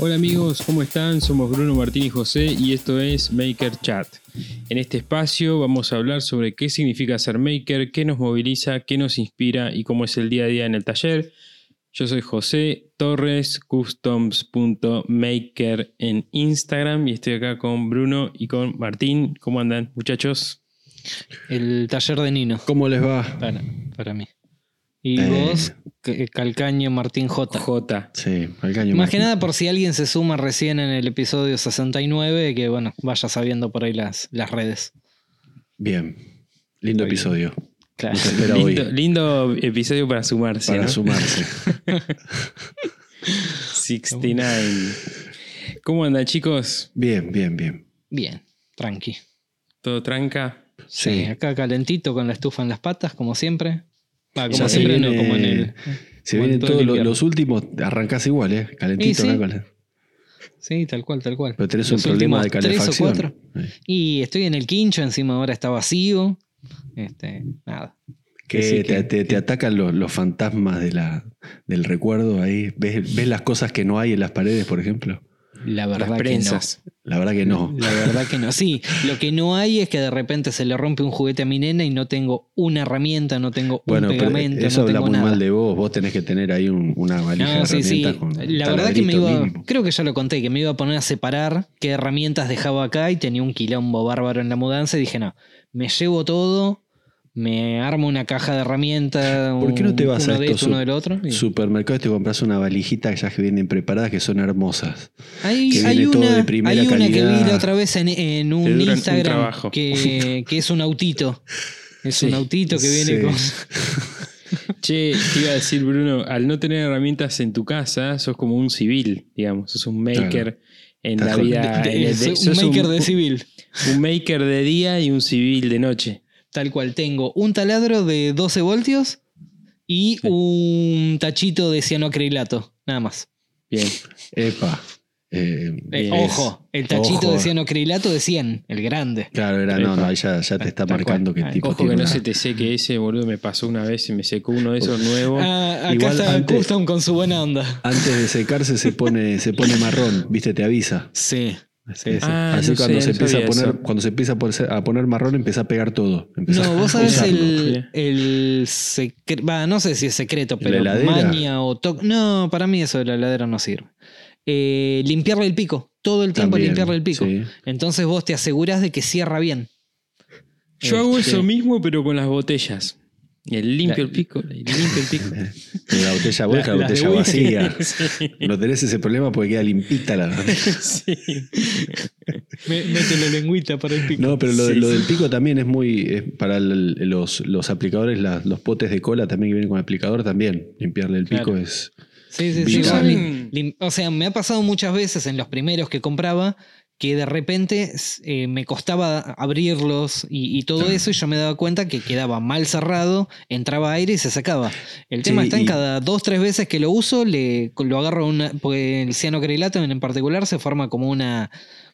Hola amigos, ¿cómo están? Somos Bruno Martín y José y esto es Maker Chat. En este espacio vamos a hablar sobre qué significa ser maker, qué nos moviliza, qué nos inspira y cómo es el día a día en el taller. Yo soy José Torres, customs.maker en Instagram y estoy acá con Bruno y con Martín. ¿Cómo andan muchachos? El taller de Nino. ¿Cómo les va? Para, para mí. Y Eh. vos, C- Calcaño Martín J. J. Sí, al caño. Más que nada por si alguien se suma recién en el episodio 69, que bueno, vaya sabiendo por ahí las, las redes. Bien. Lindo Muy bien. episodio. Claro. Nos espera hoy Lindo, lindo episodio para sumarse. para ¿no? sumarse. 69. ¿Cómo andan chicos? Bien, bien, bien. Bien, tranqui. ¿Todo tranca? Sí, Sí. acá calentito con la estufa en las patas, como siempre. Va, como Ya se siempre, no, como en el. Se como en vienen todos lo- los últimos, arrancás igual, ¿eh? Calentito sí. acá Sí, tal cual, tal cual. Pero tenés Los un problema de últimos tres o calefacción. cuatro. Eh, Y estoy en el quincho, encima ahora está vacío. Este, nada. Que te, que- te- te atacan los, los fantasmas de la, del recuerdo ahí. ¿Ves, ¿Ves las cosas que no hay en las paredes, por ejemplo? La Las verdad que no. prensas. La verdad que no. La verdad que no. Sí, lo que no hay es que de repente se le rompe un juguete a mi nena y no tengo una herramienta, no tengo Bueno, un pegamento, eso no habla tengo muy nada. mal de vos. Vos tenés que tener ahí un- una valija No, de sí, sí. con La verdad que me iba, mínimo. creo que ya lo conté, que me iba a poner a separar qué herramientas dejaba acá y tenía un quilombo bárbaro en la mudanza y dije, no, me llevo todo, me armo una caja de herramientas, ¿Por qué no te vas a uno de estos esto, uno del otro. y- supermercados y te compras una valijita ya que vienen preparadas que son hermosas? Hay, que hay viene todo una, de primera hay una que vi calidad. la otra vez en, un Instagram que, que es un autito. Es Sí, un autito que viene sí. con. Che, te iba a decir, Bruno, al no tener herramientas en tu casa, sos como un civil, digamos. Sos un maker Claro. en la vida. de- sos un maker de civil. Un maker de día y un civil de noche. Tal cual. Tengo un taladro de 12 voltios y un tachito de cianoacrilato. Nada más. Bien. Epa. Eh, Eh, ojo, el tachito Ojo. de cianoacrilato de 100, el grande. Claro, era, no, no, ahí ya, ya te está Tal marcando cual. que Ay, tipo Ojo que no se te seque ese, boludo. Me pasó una vez y me secó uno de esos nuevos. Ah, acá Igual está antes- Custom con su buena onda. Antes de secarse se pone, se pone marrón, viste, te avisa. Sí. Sí, sí. Ah, Así no cuando sé, se empieza a poner, eso. cuando se empieza a poner, a poner marrón, empieza a pegar todo. Empieza No, vos sabés el, el secreto. Va, no sé si es secreto, pero maña o toque. No, para mí eso de la heladera no sirve. Eh, limpiarle el pico. Todo el tiempo También, limpiarle el pico. sí. Entonces vos te asegurás de que cierra bien. Yo hago Este, eso mismo, pero con las botellas. Y el limpio el pico, y limpio el pico. La botella La- vuelta, la, botella vacía. Sí. No tenés ese problema porque queda limpita la. Sí. me- Mete la lengüita para el pico. No, pero lo, Sí, lo sí. del pico también es muy. es para el- los, los aplicadores, la- los potes de cola también que vienen con aplicador también. Limpiarle el pico Claro. es. Sí, sí, sí. Vital. Yo lim- lim- o sea, me ha pasado muchas veces en los primeros que compraba que de repente eh, me costaba abrirlos y, y todo eso y yo me daba cuenta que quedaba mal cerrado, entraba aire y se sacaba. El tema Sí, está en y- cada dos, tres veces que lo uso, le, lo agarro una, porque el cianocrilato en particular se forma como una...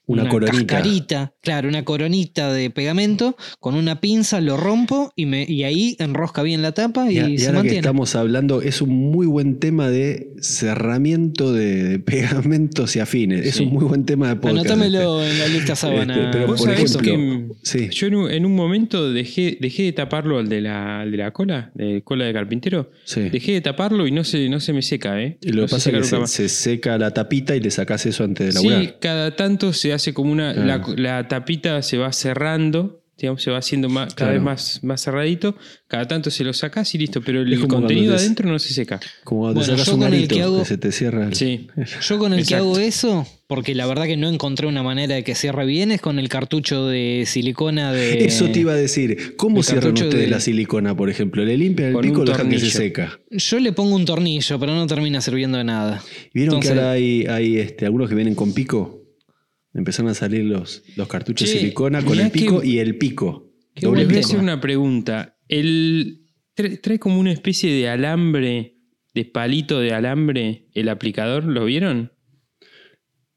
Una coronita. cascarita, claro, una coronita de pegamento, con una pinza lo rompo y, me, y ahí enrosca bien la tapa y, Y, a- y se ahora que mantiene. estamos hablando, es un muy buen tema de cerramiento de, de pegamentos y afines. Es un muy buen tema de podcast. Anótamelo en la lista sábana. Este, pero Vos por sabés ejemplo, que sí. yo en un, en un momento dejé, dejé de taparlo al de la, al de la cola, de cola de carpintero. sí. Dejé de taparlo y no se, no se me seca, ¿eh? Y lo No que se pasa es seca que se, seca la tapita y le sacás eso antes de laburar. Sí, cada tanto se hace como una. Claro. La, la tapita se va cerrando, digamos, se va haciendo más, cada Claro. vez más, más cerradito. Cada tanto se lo sacás y listo, pero el contenido te- adentro no se seca. Como cuando Bueno, te sacas yo un con el que hago- que se te cierra. el- Sí. Yo con el Exacto. que hago eso, porque la verdad que no encontré una manera de que cierre bien, es con el cartucho de silicona de. Eso te iba a decir. ¿Cómo el cierran cartucho ustedes de- la silicona, por ejemplo? ¿Le limpian el pico o lo dejan que se seca? Yo le pongo un tornillo, pero no termina sirviendo de nada. ¿Vieron Entonces- que ahora hay, hay este, algunos que vienen con pico? Empezaron a salir los, los cartuchos de silicona con el pico que- y el pico. Les voy a hacer una pregunta. El, trae, trae como una especie de alambre, de palito de alambre, el aplicador, ¿lo vieron?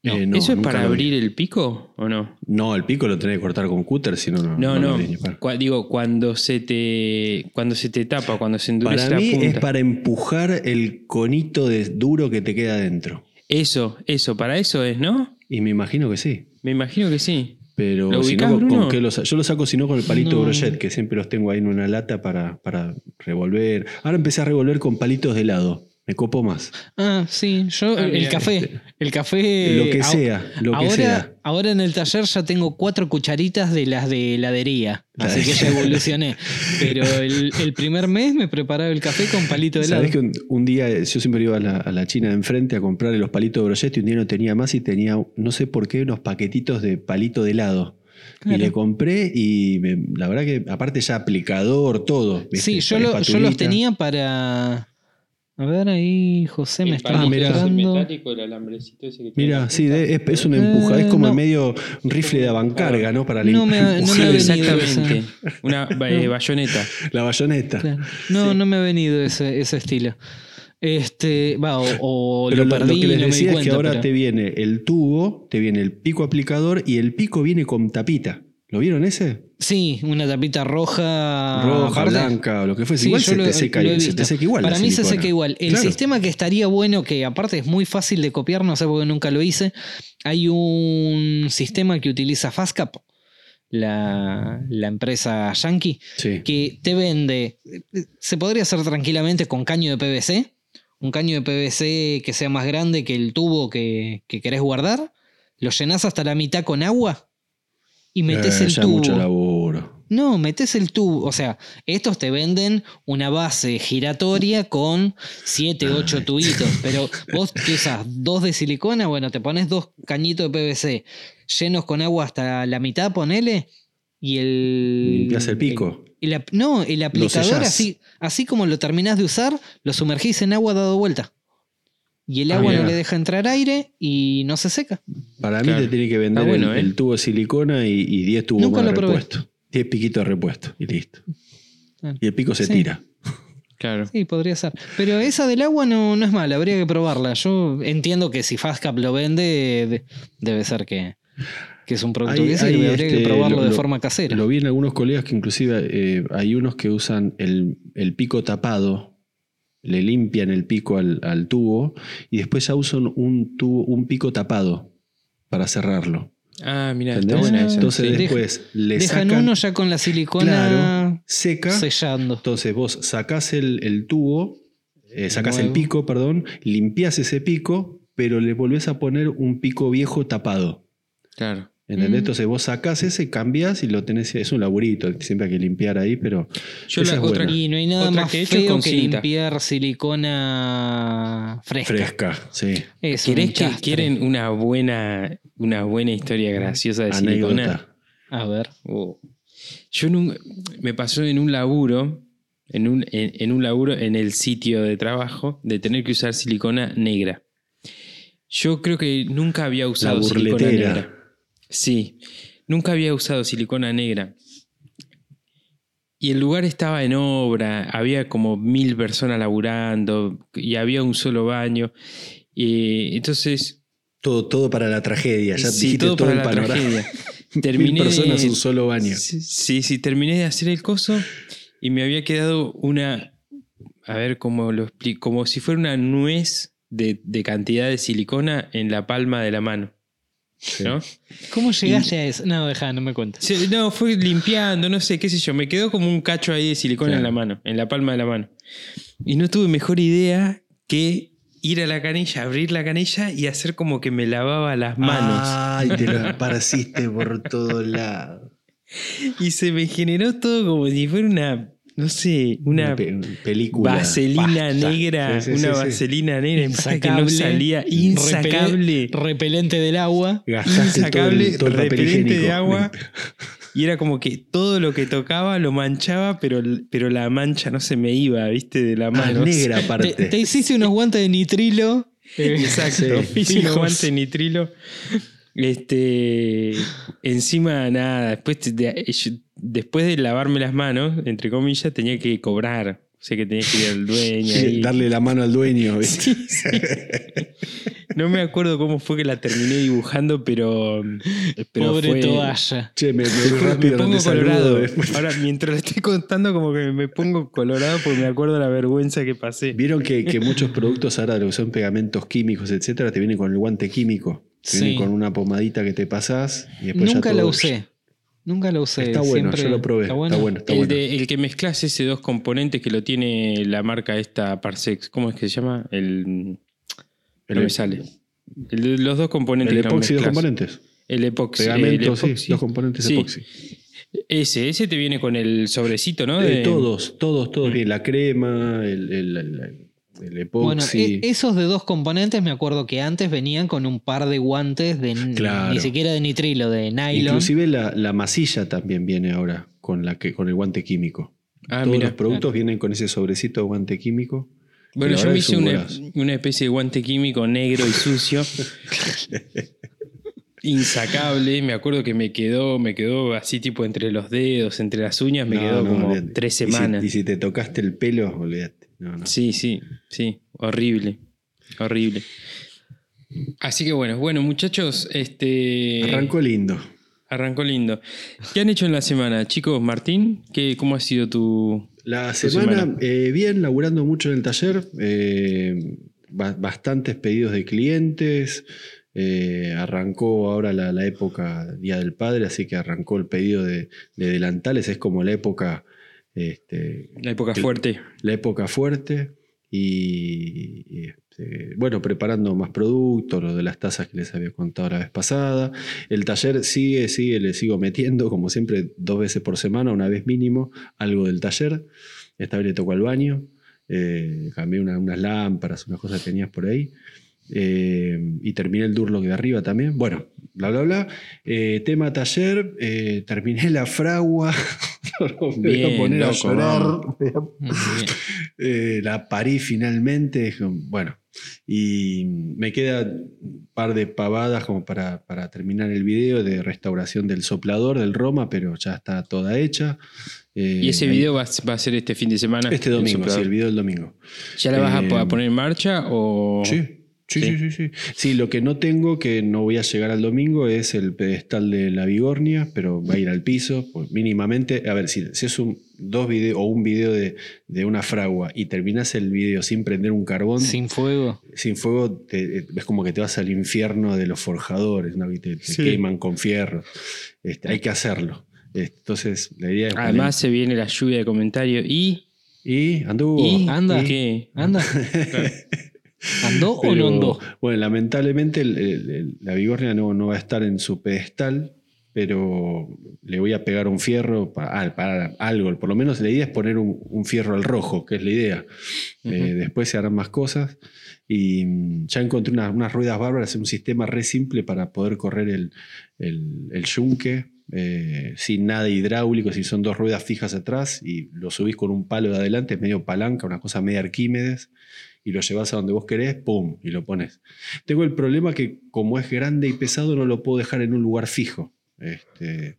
Eh, no, ¿Eso es para abrir el pico o no? No, el pico lo tenés que cortar con cúter, si no, no. No, no. Cua- digo, cuando se te cuando se te tapa, cuando se endurece Para mí la punta. es para empujar el conito de duro que te queda adentro. Eso, eso, para eso es, ¿no? Y me imagino que sí. Me imagino que sí. Pero ¿Lo si ubicás, no, ¿con qué los- yo lo saco si no con el palito No. brochet, que siempre los tengo ahí en una lata para, para revolver. Ahora empecé a revolver con palitos de helado. Me copo más. Ah, sí, yo Ah, el café. El café. lo que sea, lo que ahora, sea. ahora en el taller ya tengo cuatro cucharitas de las de heladería. Así que ya evolucioné. Pero el, el primer mes me preparaba el café con palito de helado. Sabés que un, un día eh, yo siempre iba a la, a la China de enfrente a comprar los palitos de brochet y un día no tenía más y tenía, no sé por qué, unos paquetitos de palito de helado. Claro. Y le compré y me- la verdad que aparte ya aplicador, todo. ¿viste? Sí, yo, lo- yo los tenía para. A ver, ahí José me está mostrando. el alambrecito ese que Mira, sí, de- es, es una empuja, es como Eh, no. medio un rifle de avancarga, ¿no? Para No me- limpiar. no me ha venido exactamente. Una eh, bayoneta. La bayoneta. Claro. No, no me ha venido ese, ese estilo. Este, va, o, o Pero lo que les no me di decía es que ahora pero- te viene el tubo, te viene el pico aplicador y el pico viene con tapita. ¿Lo vieron ese? Sí, una tapita roja. Roja, aparte. blanca o lo que fuese. Sí, igual yo se lo- te, seca, se te seca igual. Para mí se seca igual. El Claro. sistema que estaría bueno, que aparte es muy fácil de copiar, no sé porque nunca lo hice. Hay un sistema que utiliza Fastcap, la, la empresa yankee, Sí. que te vende. Se podría hacer tranquilamente con caño de PVC. Un caño de PVC que sea más grande que el tubo que, que querés guardar. Lo llenás hasta la mitad con agua y metes Eh, el ya tubo. mucho laburo. No, metes el tubo. O sea, estos te venden una base giratoria con 7, 8 tubitos. Pero vos que usas dos de silicona, bueno, te pones dos cañitos de PVC llenos con agua hasta la mitad, ponele. Y el. Limpias el pico. el no, el aplicador, así, así como lo terminás de usar, lo sumergís en agua dado vuelta. Y el Ah, agua no le deja entrar aire y no se seca. Para Claro. mí te tiene que vender Está bueno, el, ¿eh? el tubo de silicona y, y 10 tubos Nunca más lo repuesto. 10 piquitos de repuesto y listo. Claro. Y el pico se Sí. tira. Claro. Sí, podría ser. Pero esa del agua no, no es mala, habría que probarla. Yo entiendo que si Fastcap lo vende, de- debe ser que, que es un producto Hay- que sirve. hay, habría que este, probarlo lo- de forma casera. Lo vi en algunos colegas que inclusive eh, hay unos que usan el, el pico tapado, le limpian el pico al, al tubo y después ya usan un, tubo, un pico tapado para cerrarlo. Ah, mira, está ¿Entendés? buena esa. Entonces sí. Deja- después le Dejan sacan, uno ya con la silicona claro, seca. sellando. Entonces vos sacás el, el tubo, eh, sacás el pico, perdón, limpias ese pico, pero le volvés a poner un pico viejo tapado. Claro. ¿Entendés? Mm. Entonces vos sacás ese, cambias y lo tenés. Es un laburito, siempre hay que limpiar ahí, pero. Yo Esa la es otra buena. Y no hay nada Otra más que he feo con que cinta. limpiar silicona fresca. Fresca, sí. Es un ¿Querés que quieren una buena, una buena historia graciosa de silicona? A ver. Oh. Yo nun- me pasó en un laburo, en un, en, en un laburo en el sitio de trabajo, de tener que usar silicona negra. Yo creo que nunca había usado silicona negra. Sí, nunca había usado silicona negra. Y el lugar estaba en obra, había como mil personas laburando y había un solo baño. Y entonces Todo, todo para la tragedia. Ya Sí, dijiste todo todo, para el la panorama. tragedia. Mil Terminé personas, de- un solo baño. Sí, sí, sí, terminé de hacer el coso y me había quedado una, a ver cómo lo explico, como si fuera una nuez de, de cantidad de silicona en la palma de la mano. ¿No? ¿Cómo llegaste a eso? No, deja, no me cuentes. Sí, no, fue limpiando, no sé, qué sé yo, me quedó como un cacho ahí de silicona Claro. en la mano, en la palma de la mano. Y no tuve mejor idea que ir a la canilla, abrir la canilla y hacer como que me lavaba las manos. Ay, te lo esparciste por todos lados. Y se me generó todo como si fuera una, no sé, una, pe- película. vaselina Pasta. negra, Sí, sí, una sí, sí. vaselina negra en pasta que no Insacable. salía, insacable, Repele- repelente del agua. Gastaste insacable, todo el, todo el papel repelente de agua. Y era como que todo lo que tocaba lo manchaba, pero, pero la mancha no se me iba, viste, de la Ah, mano. negra Te, aparte. te hiciste unos guantes de nitrilo. Exacto. Sí. Hice unos guantes de nitrilo. Este. Encima, nada. Después de, después de lavarme las manos, entre comillas, tenía que cobrar Sé que tenías que ir al dueño. Sí, ahí. darle la mano al dueño. ¿viste? Sí, sí. No me acuerdo cómo fue que la terminé dibujando, pero. pero Pobre fue- toalla. Che, me, me Me rápido, pongo colorado. después. Ahora, mientras lo estoy contando, como que me pongo colorado porque me acuerdo de la vergüenza que pasé. Vieron que, que muchos productos ahora, lo que son pegamentos químicos, etcétera, te vienen con el guante químico. Sí. vienen con una pomadita que te pasás y después Nunca ya la todo- usé. Nunca la usé. Está bueno, Siempre- yo lo probé. Está Está bueno. está el, bueno. de- el que mezclas ese dos componentes que lo tiene la marca esta Parsex, ¿cómo es que se llama? El, El- no me sale. El de los dos componentes. El lo epoxi dos componentes. El epoxi. Pegamento, el sí, dos componentes Sí. epoxi. Ese, ese te viene con el sobrecito, ¿no? Eh, De- todos, todos, todos Mm. bien. La crema, el, el, Bueno, e- esos de dos componentes me acuerdo que antes venían con un par de guantes de Claro. ni siquiera de nitrilo, de nylon. Inclusive la, la masilla también viene ahora con, la que, con el guante químico. Ah, Todos mira. los productos vienen con ese sobrecito de guante químico. Bueno, yo me es hice un una, una especie de guante químico negro y sucio. Insacable. Me acuerdo que me quedó, me quedó así tipo entre los dedos, entre las uñas, me No, quedó no, como tres Y si- semanas. Y si, te tocaste el pelo, olvídate. No, no. Sí, sí, sí. Horrible. Horrible. Así que bueno, bueno, muchachos, este. Arrancó lindo. Arrancó lindo. ¿Qué han hecho en la semana, chicos? Martín, ¿qué, ¿cómo ha sido tu. La Tu semana, semana. eh, bien, laburando mucho en el taller. eh, ba- bastantes pedidos de clientes. eh, arrancó ahora la, la época Día del Padre, así que arrancó el pedido de, de delantales. Es como la época, este, La época El- fuerte? la época fuerte. Y, y, este, bueno, preparando más productos, lo de las tazas que les había contado la vez pasada. El taller sigue, sigue, le sigo metiendo, como siempre, dos veces por semana, una vez mínimo, algo del taller. Esta vez le tocó al baño. eh, cambié una- unas lámparas, unas cosas que tenías por ahí. Eh, y terminé el Durlock de arriba también. Bueno, bla, bla, bla. Eh, tema taller, eh, terminé la fragua. Me voy a Bien, poner a loco, llorar. a bien. la parí finalmente. Bueno, y me queda un par de pavadas como para, para terminar el video de restauración del soplador del Roma, pero ya está toda hecha. Eh, ¿Y ese video va, a- va a ser este fin de semana? Este El domingo, sí, soplador. el video del domingo. ¿Ya la vas Eh, a poner en marcha o.? Sí. Sí, Sí. sí, sí, sí. Lo que no tengo, que no voy a llegar al domingo, es el pedestal de la Vigornia, pero va a ir al piso, pues mínimamente. A ver, si, si es un dos videos o un video de, de una fragua y terminas el video sin prender un carbón, Sin fuego. sin fuego, te- es como que te vas al infierno de los forjadores, ¿no? Y te, te Sí. queman con fierro. Este, hay que hacerlo. Entonces, la idea es. Además, se viene la lluvia de comentarios. ¿Y? Y anduvo. ¿Y? anda. ¿Qué? Anda. ¿Andó o no andó? Bueno, lamentablemente el- el- el- la Vigornia no, no va a estar en su pedestal, pero le voy a pegar un fierro para, ah, para algo. Por lo menos la idea es poner un, un fierro al rojo, que es la idea. Eh, después se harán más cosas. Y mm, ya encontré unas, unas ruedas bárbaras, un sistema re simple para poder correr el, el, el yunque. eh, sin nada hidráulico, si son dos ruedas fijas atrás y lo subís con un palo de adelante, medio palanca, una cosa media Arquímedes, y lo llevas a donde vos querés, ¡pum! y lo pones. Tengo el problema que como es grande y pesado no lo puedo dejar en un lugar fijo. Este,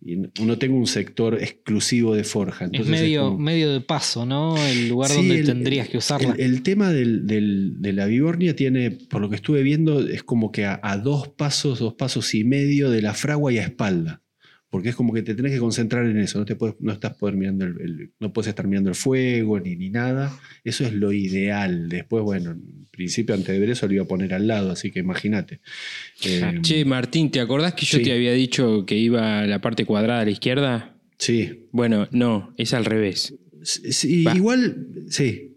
y no tengo un sector exclusivo de forja. Es medio, como- medio de paso, ¿no? El lugar Sí, donde el- tendrías que usarla. El, el tema del- del- de la Vibornia tiene, por lo que estuve viendo, es como que a, a dos pasos, dos pasos y medio de la fragua y a espalda. Porque es como que te tenés que concentrar en eso, no, te puedes, no estás poder mirando el, el- no puedes estar mirando el fuego ni, ni nada. Eso es lo ideal. Después, bueno, en principio antes de ver eso lo iba a poner al lado, así que imagínate. Eh, Che, Martín, ¿te acordás que yo Sí. te había dicho que iba a la parte cuadrada a la izquierda? sí. Bueno, no, es al revés. Sí, igual, sí.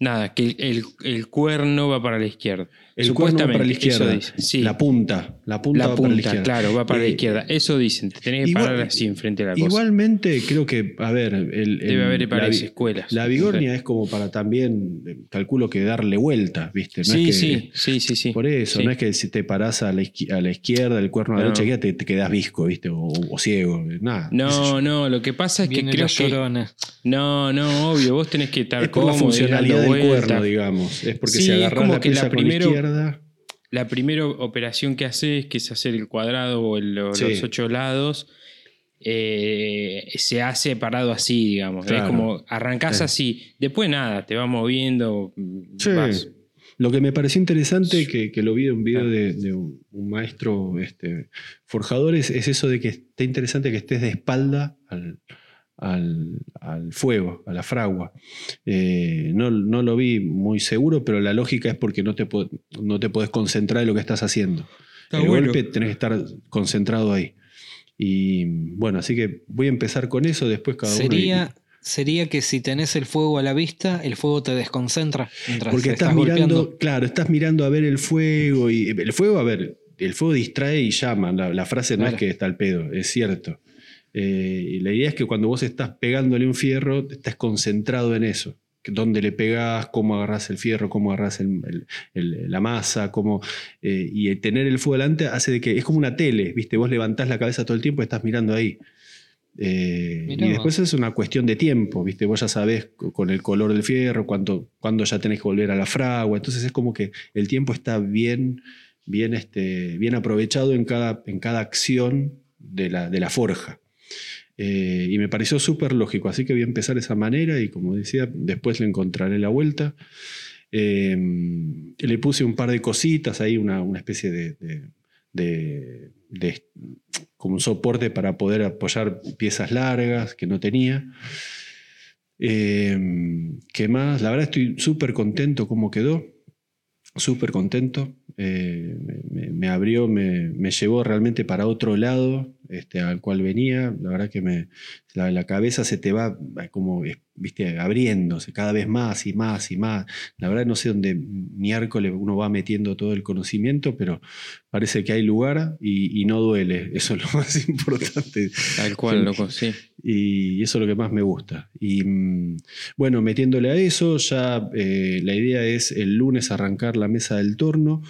Nada, que el, el- el cuerno va para la izquierda. El cuerno va para la izquierda. Sí, La punta. La punta la va para la punta, izquierda. claro, va para la Eh, izquierda. Eso dicen, te tenés que igual- parar así enfrente de la cosa. Igualmente, creo que, a ver, el, el- Debe haber la, varias vi- escuelas. la Vigornia es como para también, eh, calculo que darle vuelta, ¿viste? No Sí, es que, sí, sí, sí, sí. Por eso, Sí. no es que si te parás a la, izqui- a la izquierda, el cuerno a la No. derecha, ya te, te quedas visco, ¿viste? O, o ciego, nada. No, no, lo que pasa es que Viene creo la que. No, no, obvio, vos tenés que estar Es por cómodo, funcionalidad del vueltas. cuerno, digamos. Es porque Sí, si agarrás la que la pieza con primero- la La primera operación que haces, que es hacer el cuadrado o el- o Sí. los ocho lados, eh, se hace parado así, digamos. Es Claro. como arrancás Sí. así, después nada, te vas moviendo. Sí. vas- Lo que me pareció interesante, que, que lo vi en un video de, de un, un maestro este, forjador, es, es eso de que esté interesante que estés de espalda al, al- al fuego, a la fragua. Eh, no, no lo vi muy seguro, pero la lógica es porque no te, no te podés concentrar en lo que estás haciendo. Está el bueno. golpe tenés que estar concentrado ahí. Y bueno, así que voy a empezar con eso, después cada uno. y- Sería, sería que si tenés el fuego a la vista, el fuego te desconcentra mientras Porque estás, estás mirando, golpeando. claro, estás mirando a ver el fuego y el fuego, a ver, el fuego distrae y llama. La, la frase no Claro. es que está al pedo, es cierto. Eh, y la idea es que cuando vos estás pegándole un fierro, estás concentrado en eso. Dónde le pegás, cómo agarrás el fierro, cómo agarrás el- el- el- la masa, cómo, eh, y el tener el fuego delante hace de que es como una tele, ¿viste? Vos levantás la cabeza todo el tiempo y estás mirando ahí. Eh, y después es una cuestión de tiempo, ¿viste? Vos ya sabés co- con el color del fierro, cuándo, cuándo ya tenés que volver a la fragua. Entonces es como que el tiempo está bien, bien, este, bien aprovechado en cada, en cada acción de la, de la forja. Eh, y me pareció súper lógico, así que voy a empezar de esa manera y como decía, después le encontraré la vuelta. Eh, le puse un par de cositas ahí, una, una especie de, como un soporte para poder apoyar piezas largas que no tenía. Eh, ¿Qué más? La verdad estoy súper contento cómo quedó, súper contento. Eh, me, me- me abrió, me, me llevó realmente para otro lado este, al cual venía. La verdad que me, la, la cabeza se te va eh, como, eh, viste, abriéndose cada vez más y más y más. La verdad no sé dónde miércoles uno va metiendo todo el conocimiento, pero parece que hay lugar y, y no duele. Eso es lo más importante. Tal cual, loco, sí. Y eso es lo que más me gusta. Y mm, bueno, metiéndole a eso, ya eh, la idea es el lunes arrancar la mesa del torno.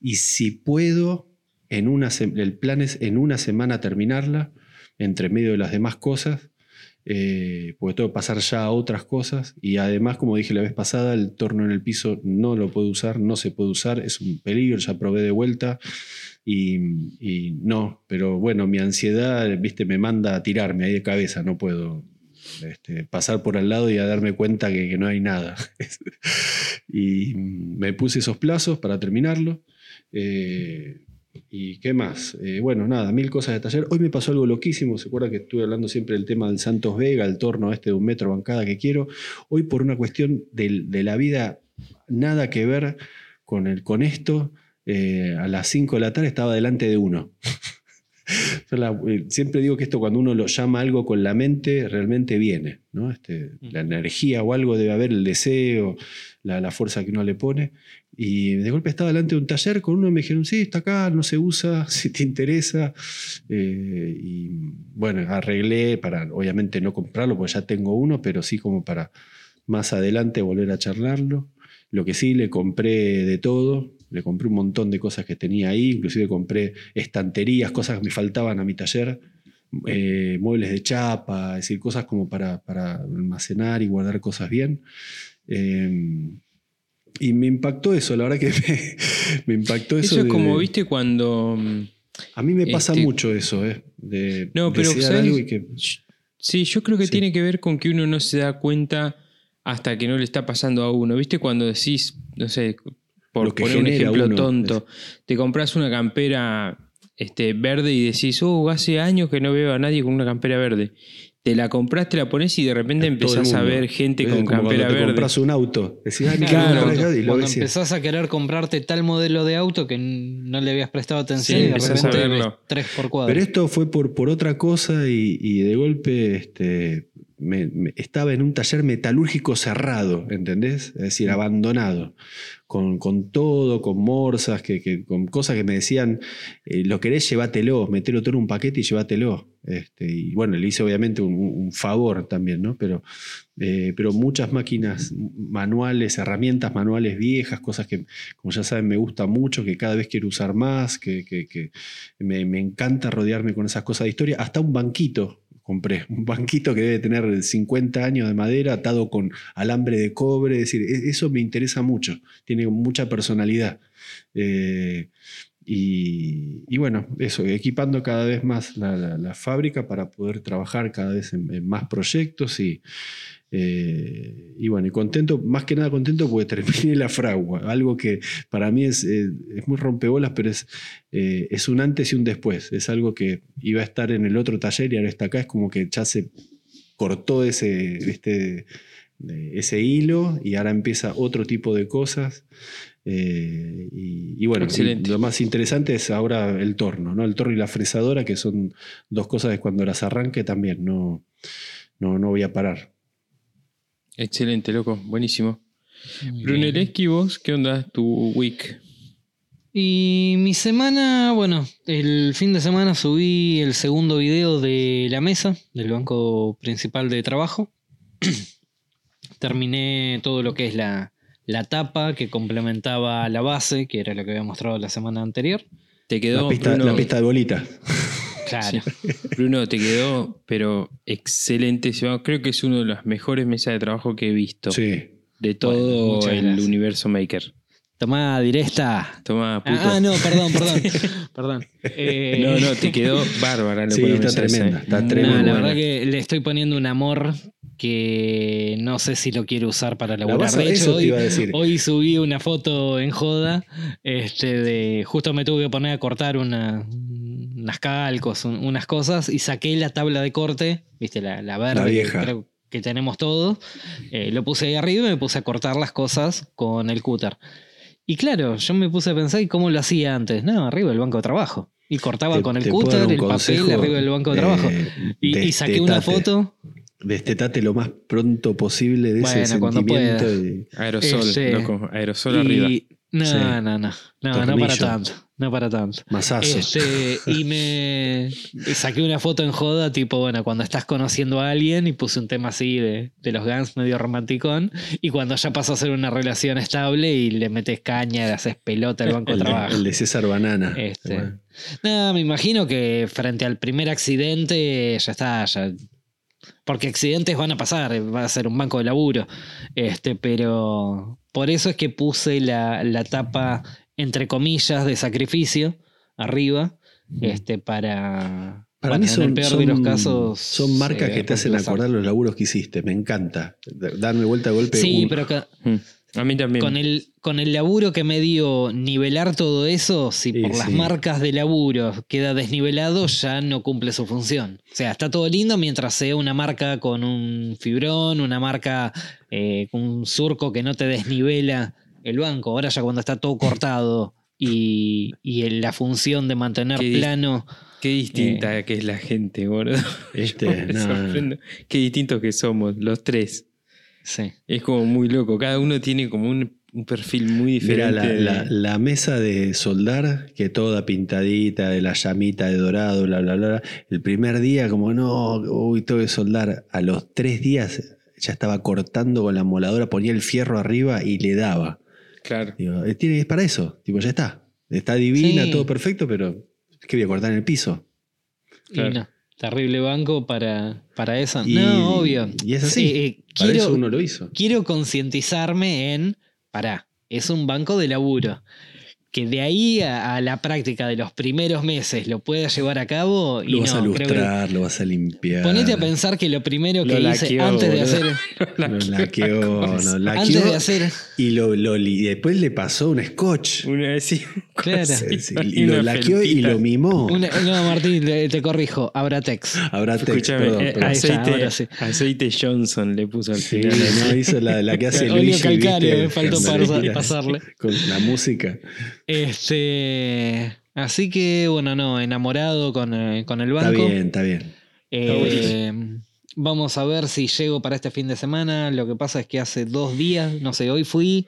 Y si puedo, en una el plan es en una semana terminarla, entre medio de las demás cosas, eh, porque tengo que pasar ya a otras cosas. Y además, como dije la vez pasada, el torno en el piso no lo puedo usar, no se puede usar, es un peligro, ya probé de vuelta. Y, y no, pero bueno, mi ansiedad, viste, me manda a tirarme ahí de cabeza, no puedo este, pasar por al lado y a darme cuenta que, que no hay nada. y me puse esos plazos para terminarlo. Eh, ¿Y qué más? Eh, bueno, nada, mil cosas de taller. Hoy me pasó algo loquísimo. ¿Se acuerda que estuve hablando siempre del tema del Santos Vega, el torno este de un metro bancada que quiero? Hoy, por una cuestión de, la vida, nada que ver con, el, con esto, eh, a las 5 de la tarde estaba delante de uno. Eh, siempre digo que esto cuando uno lo llama algo con la mente realmente viene, ¿no? Este, la energía o algo debe haber, el deseo, la, la fuerza que uno le pone. Y de golpe estaba delante de un taller con uno y me dijeron, sí, está acá, no se usa, si te interesa. Eh, y bueno, arreglé para obviamente no comprarlo, porque ya tengo uno, pero sí como para más adelante volver a charlarlo. Lo que sí, le compré de todo, le compré un montón de cosas que tenía ahí, inclusive compré estanterías, cosas que me faltaban a mi taller, eh, muebles de chapa, es decir, cosas como para, para almacenar y guardar cosas bien. Eh, y me impactó eso, la verdad que me, me impactó eso. Eso es de- como, viste, cuando. A mí me pasa este- mucho eso, ¿eh? De No, pero algo y que. Sí, yo creo que Sí. tiene que ver con que uno no se da cuenta hasta que no le está pasando a uno. ¿Viste cuando decís, no sé, por poner un ejemplo uno, tonto, te compras una campera este, verde y decís, oh, hace años que no veo a nadie con una campera verde. Te la compraste, la pones y de repente empezás a ver gente con campera te verde. compras un auto. Decís, ah, Claro, cuando, y lo empezás a querer comprarte tal modelo de auto que no le habías prestado atención Sí, y de a repente verlo. ves tres por cuadro. Pero esto fue por, por otra cosa y, y de golpe este, me- estaba en un taller metalúrgico cerrado, ¿entendés? Es decir, abandonado, con, con todo, con morsas, que, con cosas que me decían, eh, lo querés, llévatelo, metelo todo en un paquete y llévatelo. Este, y bueno, le hice obviamente un, un favor también, ¿no? Pero, eh, pero muchas máquinas manuales, herramientas manuales viejas, cosas que, como ya saben, me gusta mucho, que cada vez quiero usar más, que, que- que me, me encanta rodearme con esas cosas de historia. Hasta un banquito compré, un banquito que debe tener 50 años de madera, atado con alambre de cobre, es decir, e- eso me interesa mucho, tiene mucha personalidad. Eh, Y, bueno, eso, equipando cada vez más la, fábrica para poder trabajar cada vez en más proyectos y, eh, y bueno, y contento, más que nada contento porque terminé la fragua, algo que para mí es, eh, es muy rompebolas, pero es, eh, es un antes y un después, es algo que iba a estar en el otro taller y ahora está acá, es como que ya se cortó ese, este, de ese hilo y ahora empieza otro tipo de cosas. Eh, y, y bueno, y lo más interesante es ahora el torno, ¿no? El torno y la fresadora, que son dos cosas que cuando las arranque también no, no, no voy a parar. Excelente, loco. Buenísimo. Brunelleschi, vos, ¿qué onda tu week? Y mi semana, bueno, el fin de semana subí el segundo video de la mesa del banco principal de trabajo. Terminé todo lo que es la, la tapa que complementaba la base, que era lo que había mostrado la semana anterior. Te quedó, La pista, Bruno, la pista de bolita. Claro. Bruno, te quedó, pero excelente. Creo que es una de las mejores mesas de trabajo que he visto Sí. de todo el gracias. universo Maker. Tomá, directa. Toma, puto. Ah, no, perdón, perdón. perdón. Eh, No, no, te quedó bárbara. Sí, la está tremenda, eh. está Muy No, tremenda. la verdad que le estoy poniendo un amor que no sé si lo quiero usar para laburar. vas a- De hecho, hoy, hoy subí una foto en joda. Este, de, justo me tuve que poner a cortar una, unas calcos, un- unas cosas, y saqué la tabla de corte, viste, la, la verde, La que vieja. creo que tenemos todo. Eh, lo puse ahí arriba y me puse a cortar las cosas con el cúter. Y claro, yo me puse a pensar, ¿y cómo lo hacía antes? No, arriba del banco de trabajo. Y cortaba Te- con el cúter, el papel arriba del banco de trabajo. eh, Y, y saqué una destetate. foto. Destetate lo más pronto posible de ese Bueno, cuando sentimiento. pueda. y- Aerosol, Este, loco. Aerosol arriba. no, Sí. no, no, no, no para tanto, no para tanto. Mazazos. Este, y me saqué una foto en joda, tipo, bueno, cuando estás conociendo a alguien y puse un tema así de, de los Guns medio romanticón, y cuando ya pasó a ser una relación estable y le metes caña, le haces pelota al banco de el, de, trabajo. el de César Banana. Este. Bueno. No, me imagino que frente al primer accidente ya está, ya. Porque accidentes van a pasar, va a ser un banco de laburo. Este, pero por eso es que puse la, la tapa, entre comillas, de sacrificio arriba. Este, para. Para bueno, mí en son, el peor son, de los casos. son marcas eh, que te hacen reemplazar. acordar los laburos que hiciste. Me encanta. Darme vuelta de golpe. Sí, un- pero ca- Mm. A mí también. con el, con el laburo que me dio nivelar todo eso, si Sí, por las sí. marcas de laburo queda desnivelado, ya no cumple su función. O sea, está todo lindo mientras sea una marca con un fibrón, una marca eh, con un surco que no te desnivela el banco. Ahora ya cuando está todo cortado y, y en la función de mantener Qué plano. Qué distinta que es la gente, gordo. Este, no. Qué distintos que somos, los tres. Sí. Es como muy loco. Cada uno tiene como un, un perfil muy Mira, diferente. la, de- la- la mesa de soldar, que toda pintadita, de la llamita de dorado, bla, bla, bla. El primer día, como no, uy, tengo que soldar. A los tres días ya estaba cortando con la moladora, ponía el fierro arriba y le daba. Claro. Digo, eh, tiene- es para eso. Tipo, ya está. Está divina, Sí. todo perfecto, pero es que voy a cortar en el piso. Claro. Y no, terrible banco para, para eso. Y- no, obvio. y es así. Eh, eh, Para quiero, eso uno lo hizo. quiero concientizarme en, pará, es un banco de laburo. Que de ahí a, a la práctica de los primeros meses lo puedas llevar a cabo y Lo vas no, a lustrar, lo vas a limpiar. Ponete a pensar que lo primero que Lo hice laqueó, antes de hacer. Lo laqueó, no, laqueó Antes de hacer. y lo, lo y después le pasó un scotch. Una sí, Claro. Sí, sí, y y lo laqueó y lo mimó. una- no, Martín, te, te corrijo. Abratex. Habrá text, Escúchame, perdón, eh, perdón. aceite, sí. aceite Johnson le puso al Sí, final. no, hizo la, la que hace Óleo Luigi, me faltó pasarle. Con la música. Este. Así que, bueno, no, enamorado con, eh, con el Está banco. bien, está bien. Eh, vamos a ver si llego para este fin de semana. Lo que pasa es que hace dos días, no sé, hoy fui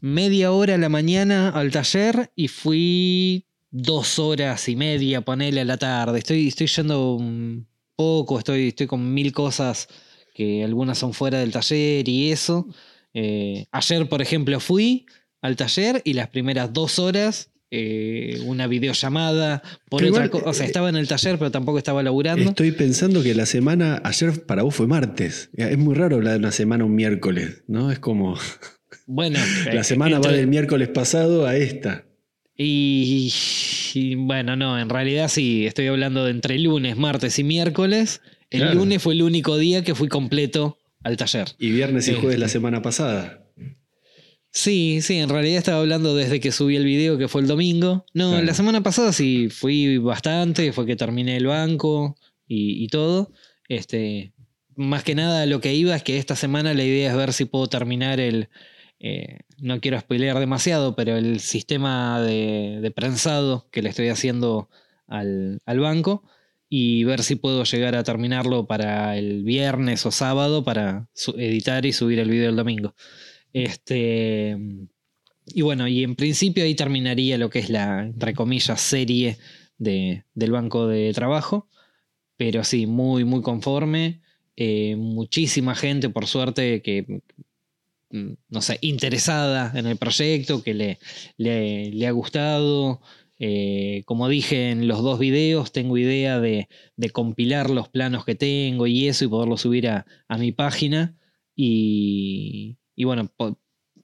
media hora a la mañana al taller y fui dos horas y media, ponele a la tarde. Estoy, estoy yendo un poco, estoy, estoy con mil cosas que algunas son fuera del taller y eso. Eh, ayer, por ejemplo, fui al taller y las primeras dos horas, eh, una videollamada por Pero otra igual, cosa. O sea, eh, estaba en el taller, pero tampoco estaba laburando. Estoy pensando que la semana, ayer para vos fue martes. Es muy raro hablar de una semana un miércoles, ¿no? Es como, Bueno, la eh, semana va del miércoles pasado a esta. Y, y bueno, no, en realidad sí, estoy hablando de entre lunes, martes y miércoles. El Claro. lunes fue el único día que fui completo al taller. Y viernes y jueves la semana pasada. Sí, sí, en realidad estaba hablando desde que subí el video, que fue el domingo. No, Claro. la semana pasada sí fui bastante, fue que terminé el banco y, y todo. Este, más que nada lo que iba es que esta semana la idea es ver si puedo terminar el, eh, no quiero spoilear demasiado, pero el sistema de, de prensado que le estoy haciendo al, al banco y ver si puedo llegar a terminarlo para el viernes o sábado para editar y subir el video el domingo. Este, y bueno, y en principio ahí terminaría lo que es la, entre comillas, serie de, del banco de trabajo. Pero sí, muy, muy conforme. Eh, muchísima gente, por suerte, que, mm, no sé, interesada en el proyecto, que le, le, ha gustado. Eh, como dije en los dos videos, tengo idea de, de compilar los planos que tengo y eso y poderlo subir a, a mi página. Y, y bueno, po-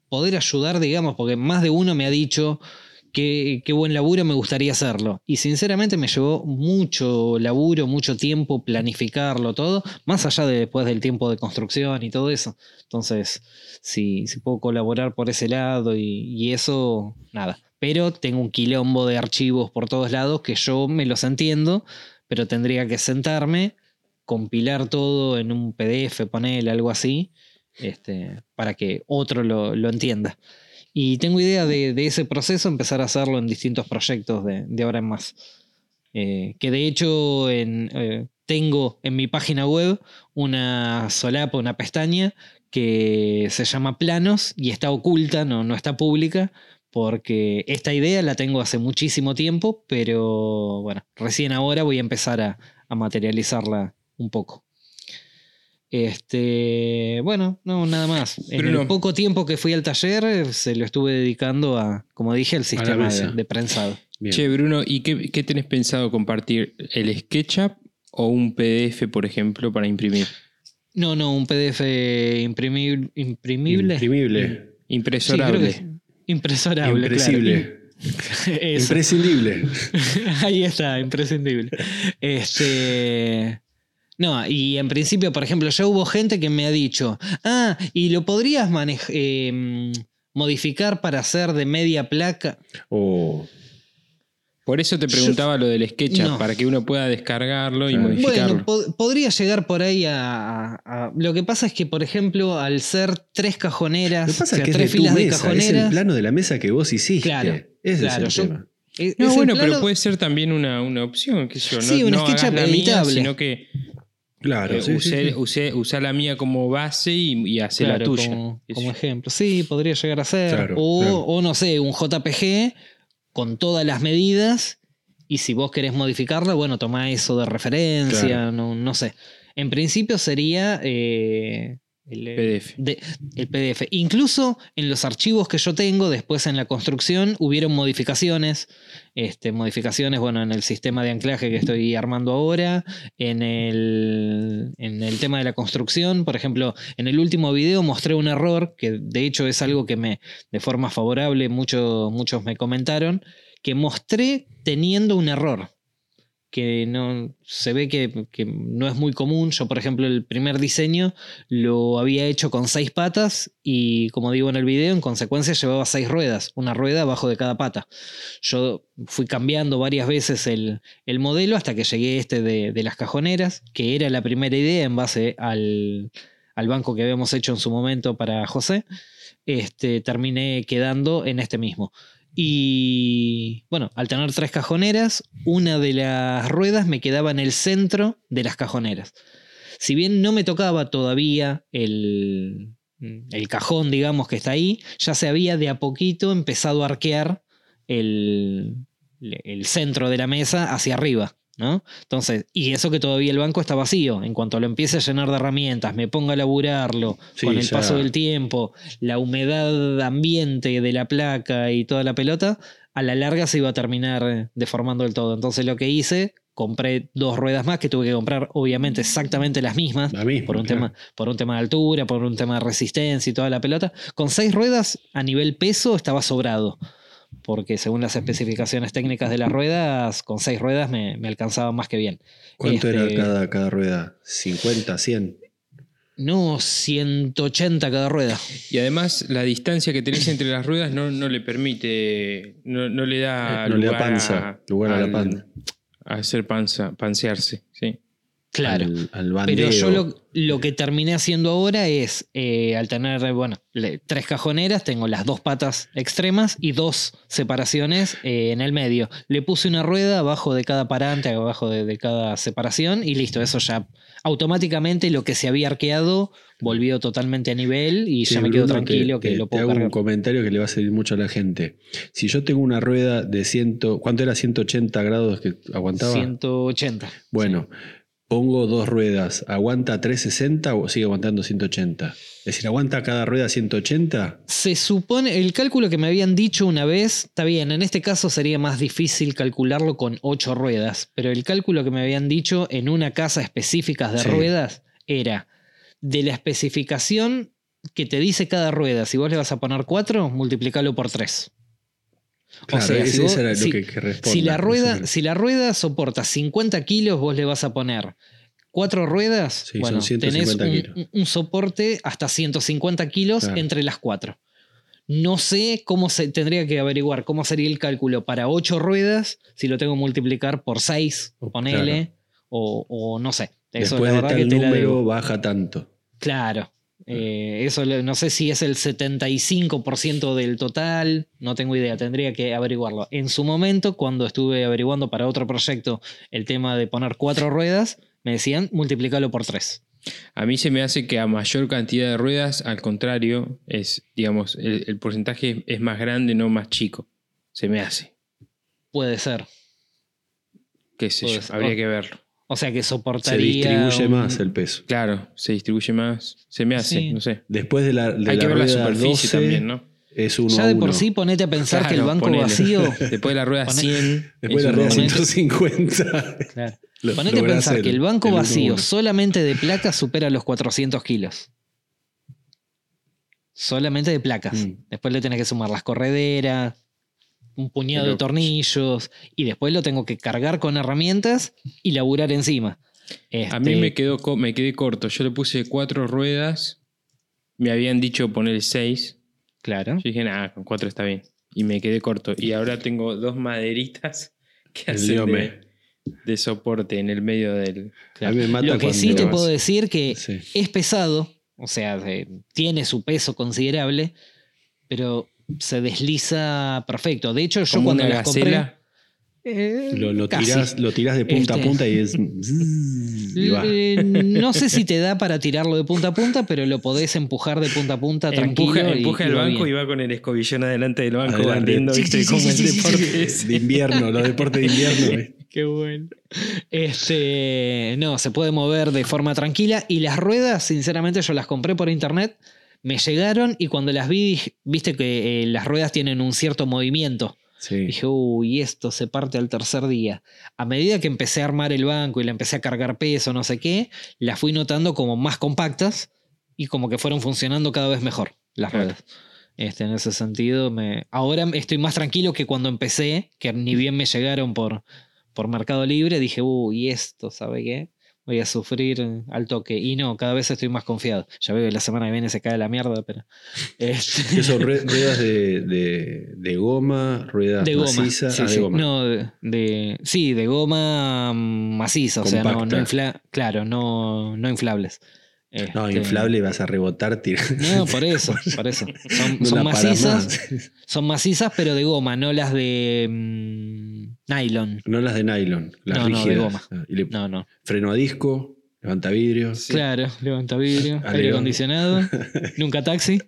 poder ayudar, digamos, porque más de uno me ha dicho que qué buen laburo me gustaría hacerlo. Y sinceramente me llevó mucho laburo, mucho tiempo planificarlo todo, más allá de después del tiempo de construcción y todo eso. Entonces, si, si puedo colaborar por ese lado y, y eso, nada. Pero tengo un quilombo de archivos por todos lados que yo me los entiendo, pero tendría que sentarme, compilar todo en un PDF, ponerle algo así, este, para que otro lo, lo entienda. Y tengo idea de, ese proceso, empezar a hacerlo en distintos proyectos de, ahora en más. Eh, que de hecho eh, tengo en mi página web una solapa, una pestaña que se llama Planos y está oculta, no, no está pública, porque esta idea la tengo hace muchísimo tiempo, pero bueno, recién ahora voy a empezar a materializarla un poco. Este, bueno, no, nada más. En el poco tiempo que fui al taller, eh, se lo estuve dedicando a, como dije, al sistema de, de prensado. Bien. Che, Bruno, ¿y qué, qué tenés pensado compartir? ¿El SketchUp o un PDF, por ejemplo, para imprimir? No, no, un PDF imprimible. Imprimible. Imprimible. Impresorable. que sí. Impresorable. Claro. Eso. Imprescindible. Ahí está, imprescindible. Este. No, y en principio, por ejemplo, ya hubo gente que me ha dicho, ah, y lo podrías eh, modificar para hacer de media placa. O Por eso te preguntaba lo del SketchUp, No. para que uno pueda descargarlo y modificarlo. Bueno, po- podría llegar por ahí a, a- a- Lo que pasa es que, por ejemplo, al ser tres cajoneras, Lo que pasa o sea, es que es tres de tu filas de mesa, es cajoneras. el plano de la mesa que vos hiciste. Claro, Ese claro, es yo- el tema. es- No, es bueno, plano- pero puede ser también una, una opción, qué sé yo. No, Sí, un no hagas la mía, editable. sino que Claro, eh, sí, usé, sí. usé- usá la mía como base y, y hacé la tuya. Como, ejemplo. Sí, podría llegar a ser. Claro, o, claro. o no sé, un JPG con todas las medidas. Y si vos querés modificarla, bueno, toma eso de referencia. Claro. No, no sé. En principio sería eh, el, PDF. de- el PDF. Incluso en los archivos que yo tengo, después en la construcción, hubieron modificaciones. Este, modificaciones, bueno, en el sistema de anclaje que estoy armando ahora, en el, en el tema de la construcción. Por ejemplo, en el último video mostré un error, que de hecho es algo que me, de forma favorable, mucho- muchos me comentaron, que mostré teniendo un error que no se ve que, que no es muy común. Yo, por ejemplo, el primer diseño lo había hecho con seis patas y, como digo en el video, en consecuencia llevaba seis ruedas, una rueda abajo de cada pata. Yo fui cambiando varias veces el, el modelo hasta que llegué este de, de las cajoneras, que era la primera idea en base al, al banco que habíamos hecho en su momento para José. Este, terminé quedando en este mismo. Y bueno, al tener tres cajoneras, una de las ruedas me quedaba en el centro de las cajoneras. Si bien no me tocaba todavía el, el cajón, digamos, que está ahí, ya se había de a poquito empezado a arquear el, el centro de la mesa hacia arriba. ¿No? Entonces, y eso que todavía el banco está vacío. En cuanto lo empiece a llenar de herramientas, me ponga a laburarlo, Sí, con el ya. paso del tiempo, la humedad ambiente de la placa y toda la pelota, a la larga se iba a terminar deformando el todo. Entonces lo que hice, compré dos ruedas más que tuve que comprar obviamente exactamente las mismas. La misma, por un, claro. tema, por un tema de altura, por un tema de resistencia y toda la pelota. Con seis ruedas a nivel peso estaba sobrado. Porque según las especificaciones técnicas de las ruedas, con seis ruedas me, me alcanzaba más que bien. ¿Cuánto Este, era cada, cada rueda? ¿50, 100? No, 180 cada rueda. Y además la distancia que tenés entre las ruedas no, no le permite, no, no le da no le da lugar panza, a, lugar a la al- pan- a hacer panza, pansearse, sí. Claro. Al, al bandeo. Pero yo lo, lo que terminé haciendo ahora es, eh, al tener, bueno, le- tres cajoneras, tengo las dos patas extremas y dos separaciones eh, en el medio. Le puse una rueda abajo de cada parante, abajo de, de cada separación y listo, eso ya automáticamente lo que se había arqueado volvió totalmente a nivel y Sí, ya me quedo Bruno, tranquilo te- que te- lo te puedo hago cargar. un comentario que le va a servir mucho a la gente. Si yo tengo una rueda de 100, ¿cuánto era 180 grados que aguantaba? 180. Bueno, pongo dos ruedas, ¿aguanta 360 o sigue aguantando 180? Es decir, ¿aguanta cada rueda 180? Se supone, el cálculo que me habían dicho una vez, está bien, en este caso sería más difícil calcularlo con ocho ruedas, pero el cálculo que me habían dicho en una casa específica de Sí. ruedas era de la especificación que te dice cada rueda, si vos le vas a poner cuatro, multiplicalo por tres. Claro, sea, ese, si vos- ese era si- lo que, que responda. Si la, rueda, era- si la rueda soporta 50 kilos, vos le vas a poner cuatro ruedas. Sí, bueno, 150 tenés un, soporte hasta 150 kilos Claro. entre las cuatro. No sé cómo se tendría que averiguar cómo sería el cálculo para ocho ruedas si lo tengo que multiplicar por 6, Oh, ponele, o, o no sé. Eso Después de tal que número baja tanto. Claro. Eh, eso no sé si es el 75% del total, no tengo idea, tendría que averiguarlo. En su momento, cuando estuve averiguando para otro proyecto el tema de poner cuatro ruedas, me decían multiplicarlo por tres. A mí se me hace que a mayor cantidad de ruedas, al contrario, es, digamos, el, el porcentaje es más grande, no más chico. Se me hace. Puede ser. Qué sé Puede yo, ser. habría Oh. que verlo. O sea que Se soportaría. distribuye un- más el peso. Claro, se distribuye más. Se me hace, Sí. no sé. Después de la, de Hay la que ver la superficie 12, también, ¿no? es uno Ya de por uno. sí ponete a pensar que el banco ponele. vacío. Después de la rueda Poné- 100. Después es de la rueda montón. 150. Claro. lo- Ponete a pensar el- que el banco el vacío uno. solamente de placas supera los 400 kilos. Solamente de placas. Mm. Después le tenés que sumar las correderas, un puñado de tornillos y después lo tengo que cargar con herramientas y laburar encima. A mí Este, me, quedó, co- me quedé corto. Yo le puse cuatro ruedas. Me habían dicho poner seis. Claro. Yo dije, nada, con cuatro está bien. Y me quedé corto. Y ahora tengo dos maderitas que El hacen de, de soporte en el medio del. A mí me mata Lo que sí te puedo decir que Sí. es pesado, o sea, tiene su peso considerable, pero se desliza perfecto. De hecho, yo como cuando las compré. eh, Lo, lo tirás, lo tirás de punta Este- a punta y es. y va. Eh, no sé si te da para tirarlo de punta a punta, pero lo podés empujar de punta a punta tranquilo. Empuja, y- empuja y el banco bien. y va con el escobillón adelante del banco Adelante. barriendo, Sí, ¿viste? sí, Como sí, el deporte. De invierno, los deportes de invierno. ¿eh? Qué bueno. Este, no, se puede mover de forma tranquila. Y las ruedas, sinceramente, yo las compré por internet. Me llegaron y cuando las vi, viste que eh, las ruedas tienen un cierto movimiento. Sí. Dije, uy, esto se parte al tercer día. A medida que empecé a armar el banco y le empecé a cargar peso, no sé qué, las fui notando como más compactas y como que fueron funcionando cada vez mejor las Claro. ruedas. Este, en ese sentido, me... ahora estoy más tranquilo que cuando empecé, que ni bien me llegaron por, por Mercado Libre. Dije, uy, esto, ¿sabe qué? Voy a sufrir al toque. Y no, cada vez estoy más confiado. Ya veo que la semana que viene se cae la mierda, pero. este, ¿Qué son rue- ruedas de, de- de goma, ruedas de goma. macizas? sí, Ah, de sí. goma. No, de, sí, de goma mm, maciza, o sea, no, no infla, claro, no, no inflables. No, Este, inflable vas a rebotar. tir- No, por eso, por eso. Son, No macizas, más. son macizas, pero de goma, no las de mm, nylon. No las de nylon, las No, no, de rígidas. goma. Ah, y le- No, no. Freno a disco, levanta vidrios. Sí. Claro, levanta vidrio, aire Alerón. acondicionado, nunca taxi.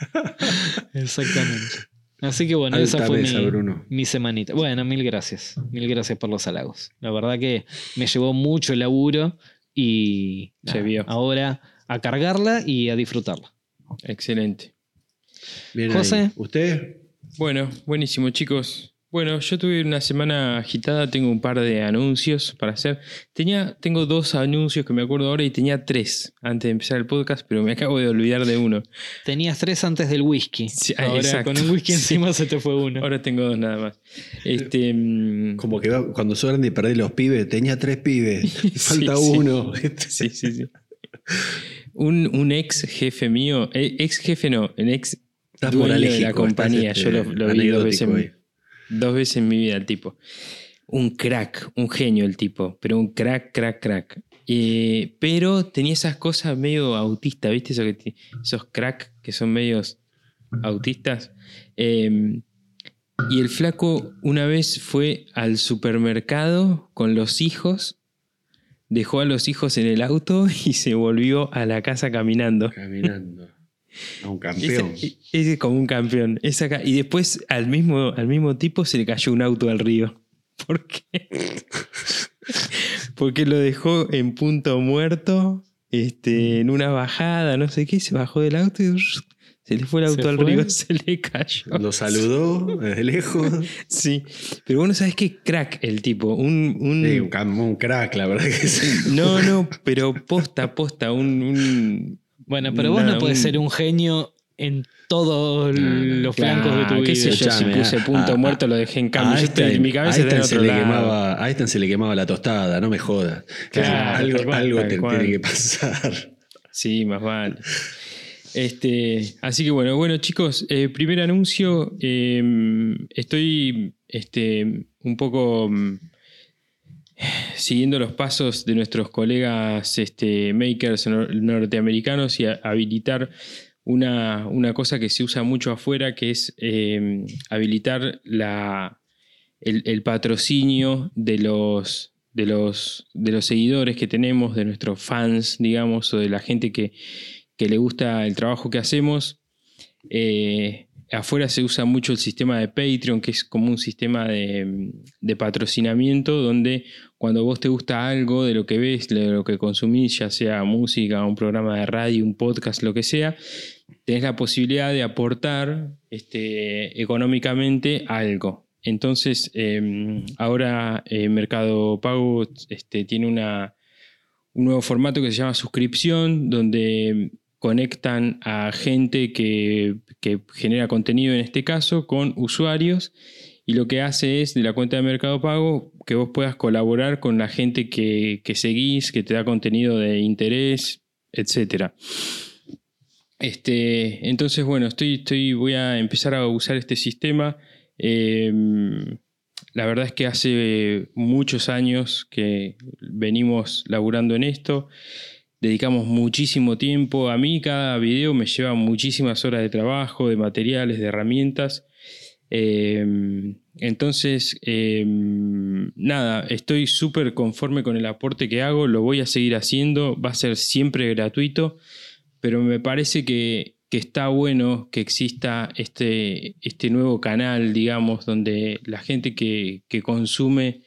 Exactamente. Así que bueno, Alta esa fue mesa, mi, Bruno. mi semanita. Bueno, mil gracias. Mil gracias por los halagos. La verdad que me llevó mucho laburo y Se nada, vio. ahora a cargarla y a disfrutarla. Excelente. Bien José. ahí. ¿Usted? Bueno, buenísimo, chicos. Bueno, yo tuve una semana agitada, tengo un par de anuncios para hacer. Tenía, tengo dos anuncios que me acuerdo ahora y tenía tres antes de empezar el podcast, pero me acabo de olvidar de uno. Tenías tres antes del whisky. Sí, Ahora exacto. con un whisky Sí. encima se te fue uno. Ahora tengo dos nada más. Este, mm, Como que va- cuando sos grande y perdés los pibes, tenía tres pibes, falta sí. uno. sí, sí, sí. Un, un ex jefe mío, eh, ex jefe no, el ex Estás dueño de la compañía. estás, Yo lo, este, lo vi dos veces, en- dos veces en mi vida el tipo. Un crack, un genio el tipo, pero un crack, crack, crack. Eh, pero tenía esas cosas medio autistas, ¿viste? Eso esos crack que son medios autistas. Eh, y el flaco una vez fue al supermercado con los hijos, dejó a los hijos en el auto y se volvió a la casa caminando. Caminando. A un campeón. Ese, ese es como un campeón. Esa y después al mismo, al mismo tipo se le cayó un auto al río. ¿Por qué? Porque lo dejó en punto muerto, este, en una bajada, no sé qué, se bajó del auto y se le fue el ¿Se auto al fue? río, se le cayó. Lo saludó desde lejos. Sí, pero bueno, sabes qué crack el tipo. Un, un- Sí, un, crack, la verdad que sí. no, no, pero posta, posta, un, un- Bueno, pero vos Nada, no podés un- ser un genio en todos los flancos de tu Ah, vida. qué sé yo, si puse punto a- muerto lo dejé en cambio. A Yo estoy- Einstein, mi cabeza está en Einstein se otro le lado. quemaba, a Einstein se le quemaba la tostada, no me jodas. Claro, algo tal cual, algo tal te cual. tiene que pasar. Sí, más vale. Este, así que bueno, bueno chicos, eh, primer anuncio. eh, estoy este, un poco mm, siguiendo los pasos de nuestros colegas este, makers nor- norteamericanos y habilitar una, una cosa que se usa mucho afuera, que es eh, habilitar la, el, el patrocinio de los, de, los, de los seguidores que tenemos, de nuestros fans, digamos, o de la gente que, que le gusta el trabajo que hacemos. Eh, afuera se usa mucho el sistema de Patreon, que es como un sistema de, de patrocinamiento, donde cuando vos te gusta algo de lo que ves, de lo que consumís, ya sea música, un programa de radio, un podcast, lo que sea, tenés la posibilidad de aportar este, económicamente algo. Entonces, eh, ahora eh, Mercado Pago este, tiene una, un nuevo formato que se llama suscripción, donde conectan a gente que, que genera contenido en este caso con usuarios y lo que hace es de la cuenta de Mercado Pago que vos puedas colaborar con la gente que, que seguís, que te da contenido de interés, etc. Este, entonces, bueno, estoy, estoy, voy a empezar a usar este sistema. Eh, la verdad es que hace muchos años que venimos laburando en esto. Dedicamos muchísimo tiempo. A mí cada video me lleva muchísimas horas de trabajo, de materiales, de herramientas. Eh, entonces, eh, nada, estoy súper conforme con el aporte que hago, lo voy a seguir haciendo, va a ser siempre gratuito, pero me parece que, que está bueno que exista este, este nuevo canal, digamos, donde la gente que, que consume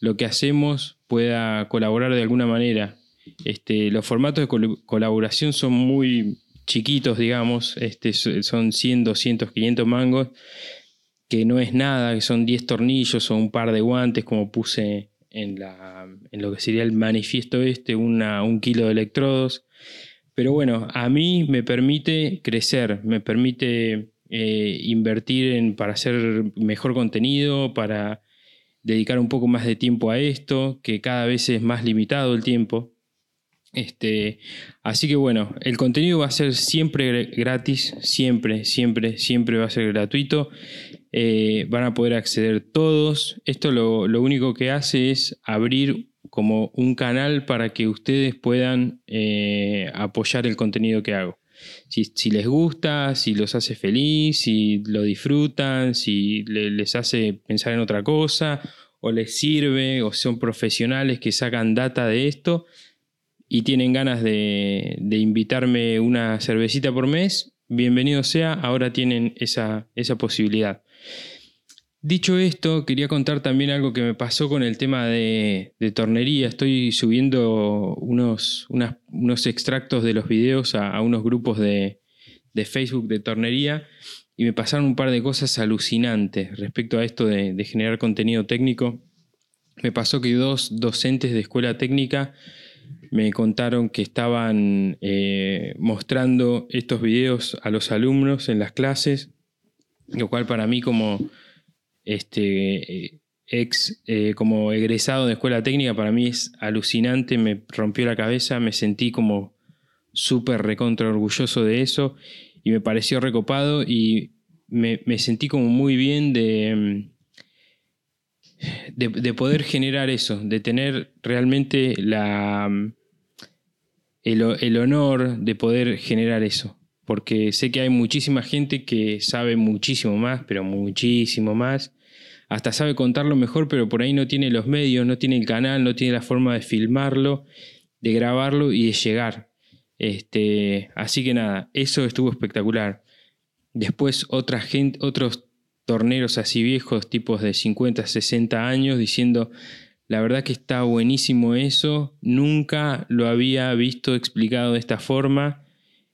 lo que hacemos pueda colaborar de alguna manera. Este, los formatos de col- colaboración son muy chiquitos, digamos, este, so- son 100, 200, 500 mangos, que no es nada, que son 10 tornillos o un par de guantes, como puse en, lo que sería el manifiesto este, un kilo de electrodos. Pero bueno, a mí me permite crecer, me permite eh, invertir en, para hacer mejor contenido, para dedicar un poco más de tiempo a esto, que cada vez es más limitado el tiempo. Este, así que bueno, el contenido va a ser siempre gratis, siempre, siempre, siempre va a ser gratuito. Eh, van a poder acceder todos. Esto lo, lo único que hace es abrir como un canal para que ustedes puedan eh, apoyar el contenido que hago. Si, les gusta, si los hace feliz, si lo disfrutan, si le- les hace pensar en otra cosa, o les sirve, o son profesionales que sacan data de esto y tienen ganas de, de invitarme una cervecita por mes, bienvenido sea, ahora tienen esa, esa posibilidad. Dicho esto, quería contar también algo que me pasó con el tema de, tornería. Estoy subiendo unos, extractos de los videos a, unos grupos de, Facebook de tornería y me pasaron un par de cosas alucinantes respecto a esto de, de generar contenido técnico. Me pasó que dos docentes de escuela técnica me contaron que estaban eh, mostrando estos videos a los alumnos en las clases, lo cual para mí como este, eh, ex, eh, como egresado de escuela técnica, para mí es alucinante, me rompió la cabeza, me sentí como súper recontra orgulloso de eso y me pareció recopado y me, sentí como muy bien de, de, de, poder generar eso, de tener realmente la, el, el honor de poder generar eso. Porque sé que hay muchísima gente que sabe muchísimo más, pero muchísimo más hasta sabe contarlo mejor, pero por ahí no tiene los medios, no tiene el canal, no tiene la forma de filmarlo, de grabarlo y de llegar. Este, así que nada, eso estuvo espectacular. Después otra gente, otros torneros así viejos, tipos de 50, 60 años, diciendo, la verdad que está buenísimo eso, nunca lo había visto explicado de esta forma,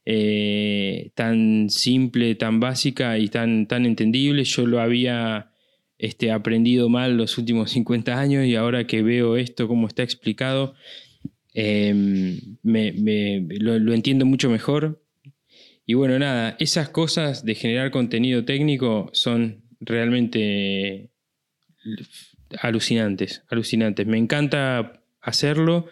eh, tan simple, tan básica y tan, tan entendible. Yo lo había este, aprendido mal los últimos 50 años y ahora que veo esto, como está explicado, me, me, lo, lo entiendo mucho mejor. Y bueno, nada, esas cosas de generar contenido técnico son realmente alucinantes, alucinantes. Me encanta hacerlo.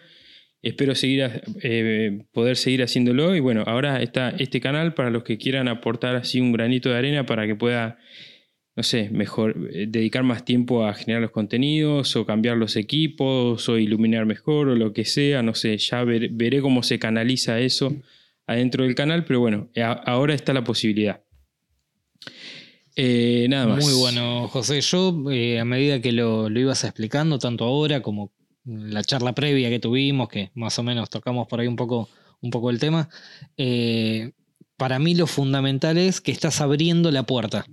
Espero seguir, eh, poder seguir haciéndolo. Y bueno, ahora está este canal para los que quieran aportar así un granito de arena para que pueda, no sé, mejor eh, dedicar más tiempo a generar los contenidos o cambiar los equipos o iluminar mejor o lo que sea. No sé, ya ver, veré cómo se canaliza eso adentro del canal, pero bueno, ahora está la posibilidad. Eh, nada más. Muy bueno, José. Yo, eh, a medida que lo, lo, ibas explicando, tanto ahora como la charla previa que tuvimos, que más o menos tocamos por ahí un poco, un poco el tema, eh, para mí lo fundamental es que estás abriendo la puerta.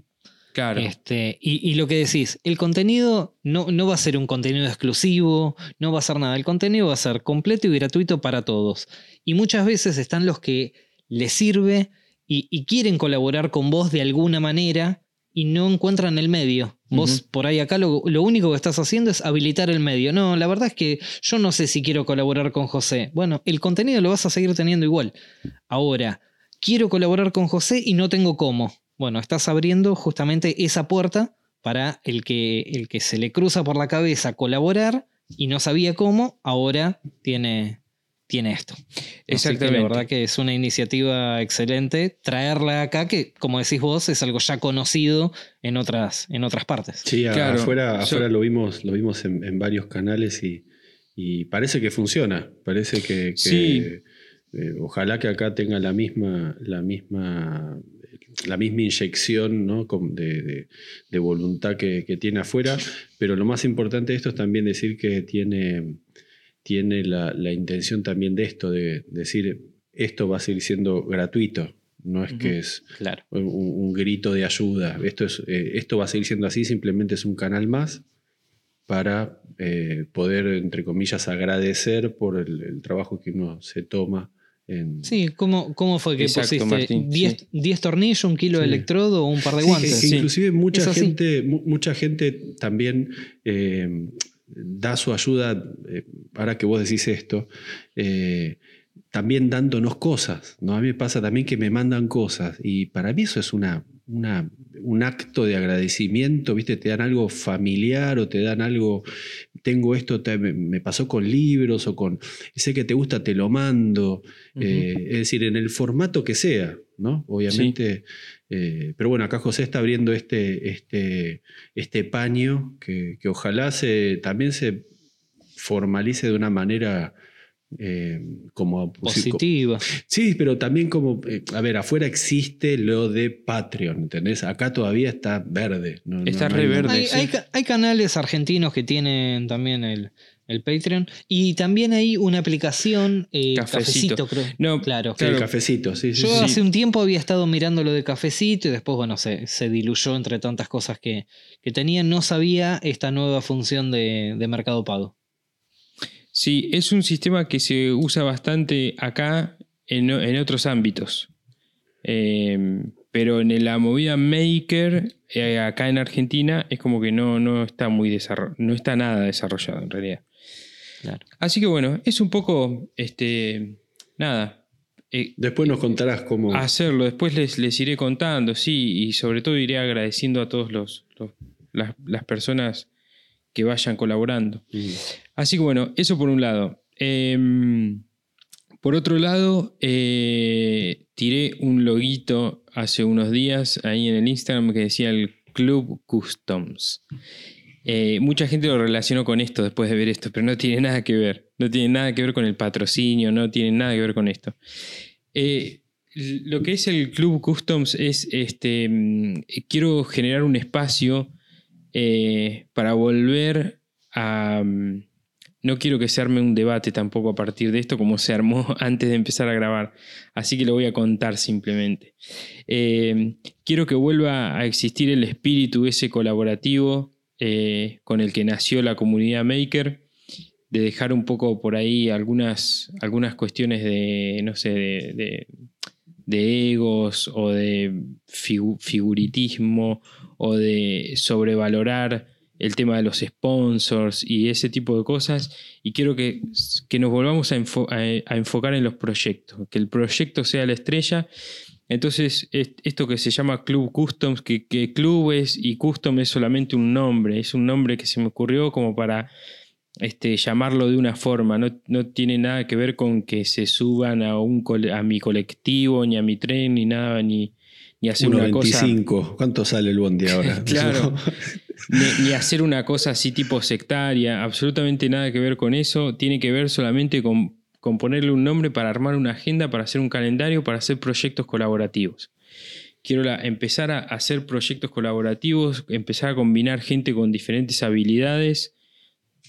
Claro. Este, y, y, lo que decís, el contenido no, no va a ser un contenido exclusivo, no va a ser nada. El contenido va a ser completo y gratuito para todos. Y muchas veces están los que les sirve y, y quieren colaborar con vos de alguna manera y no encuentran el medio. Vos uh -huh. por ahí acá lo, lo, único que estás haciendo es habilitar el medio. No, la verdad es que yo no sé si quiero colaborar con José. Bueno, el contenido lo vas a seguir teniendo igual. Ahora, quiero colaborar con José y no tengo cómo. Bueno, estás abriendo justamente esa puerta para el que, el que se le cruza por la cabeza colaborar y no sabía cómo, ahora tiene, tiene esto. Exactamente. la verdad que es una iniciativa excelente traerla acá, que como decís vos, es algo ya conocido en otras, en otras partes. Sí, claro. afuera, afuera lo vimos, lo vimos en, en varios canales y, y, parece que funciona. Parece que, que sí. eh, ojalá que acá tenga la misma, la misma la misma inyección ¿no? de, de, de, voluntad que, que, tiene afuera, pero lo más importante de esto es también decir que tiene, tiene la, la intención también de esto, de, decir, esto va a seguir siendo gratuito, no es uh -huh. que es claro. un, un, grito de ayuda, esto, es, eh, esto va a seguir siendo así, simplemente es un canal más para eh, poder, entre comillas, agradecer por el, el trabajo que uno se toma en... Sí, ¿cómo, ¿cómo, fue que Exacto, pusiste 10 sí. tornillos, un kilo sí. de electrodo o un par de guantes? Sí, inclusive mucha gente, mucha gente también eh, da su ayuda, eh, ahora que vos decís esto, eh, también dándonos cosas. ¿no? A mí me pasa también que me mandan cosas y para mí eso es una, una, un acto de agradecimiento, ¿viste? Te dan algo familiar o te dan algo, tengo esto, te, me pasó con libros o con, sé que te gusta, te lo mando. Uh -huh. eh, es decir, en el formato que sea, ¿no? Obviamente. Sí. Eh, pero bueno, acá José está abriendo este, este, este paño que, que ojalá se, también se formalice de una manera eh, como positiva. Sí, pero también como, eh, a ver, afuera existe lo de Patreon, ¿entendés? Acá todavía está verde. No, está no, re hay, verde. Hay, sí. hay, hay, canales argentinos que tienen también el, el Patreon y también hay una aplicación eh, cafecito. cafecito. creo. No, claro. claro. cafecito, sí. sí Yo sí. hace un tiempo había estado mirando lo de cafecito y después, bueno, se, se diluyó entre tantas cosas que, que tenía. No sabía esta nueva función de, de Mercado Pago. Sí, es un sistema que se usa bastante acá en, en otros ámbitos. Eh, pero en la movida maker, eh, acá en Argentina, es como que no, no está muy desarrollado, no está nada desarrollado en realidad. Claro. Así que bueno, es un poco, este, nada, eh, Después nos contarás cómo. hacerlo. Después les, les iré contando, sí, y sobre todo iré agradeciendo a todos los, los- las, las personas que vayan colaborando. Mm. Así que bueno, eso por un lado. Em, por otro lado, eh, tiré un loguito hace unos días ahí en el Instagram que decía el Club Customs. Eh, mucha gente lo relacionó con esto después de ver esto, pero no tiene nada que ver. No tiene nada que ver con el patrocinio, no tiene nada que ver con esto. Eh, lo que es el Club Customs es, este, mm, quiero generar un espacio eh, para volver a... mm, No quiero que se arme un debate tampoco a partir de esto como se armó antes de empezar a grabar, así que lo voy a contar simplemente. Quiero que vuelva a existir el espíritu ese colaborativo eh, con el que nació la comunidad Maker, de dejar un poco por ahí algunas, algunas cuestiones de, no sé, de, egos o de figu- figuritismo o de sobrevalorar el tema de los sponsors y ese tipo de cosas. Y quiero que, que nos volvamos a enfocar en los proyectos, que el proyecto sea la estrella. Entonces, es- esto que se llama Club Customs, que, que Club es y Custom es solamente un nombre, es un nombre que se me ocurrió como para este, llamarlo de una forma, no, no tiene nada que ver con que se suban a, un a mi colectivo, ni a mi tren, ni nada, ni, ni hacer una cosa. 1.25. ¿Cuánto sale el bondi ahora? Claro. Ni, ni hacer una cosa así tipo sectaria, absolutamente nada que ver con eso, tiene que ver solamente con, con ponerle un nombre para armar una agenda, para hacer un calendario, para hacer proyectos colaborativos. Quiero empezar a hacer proyectos colaborativos, empezar a combinar gente con diferentes habilidades,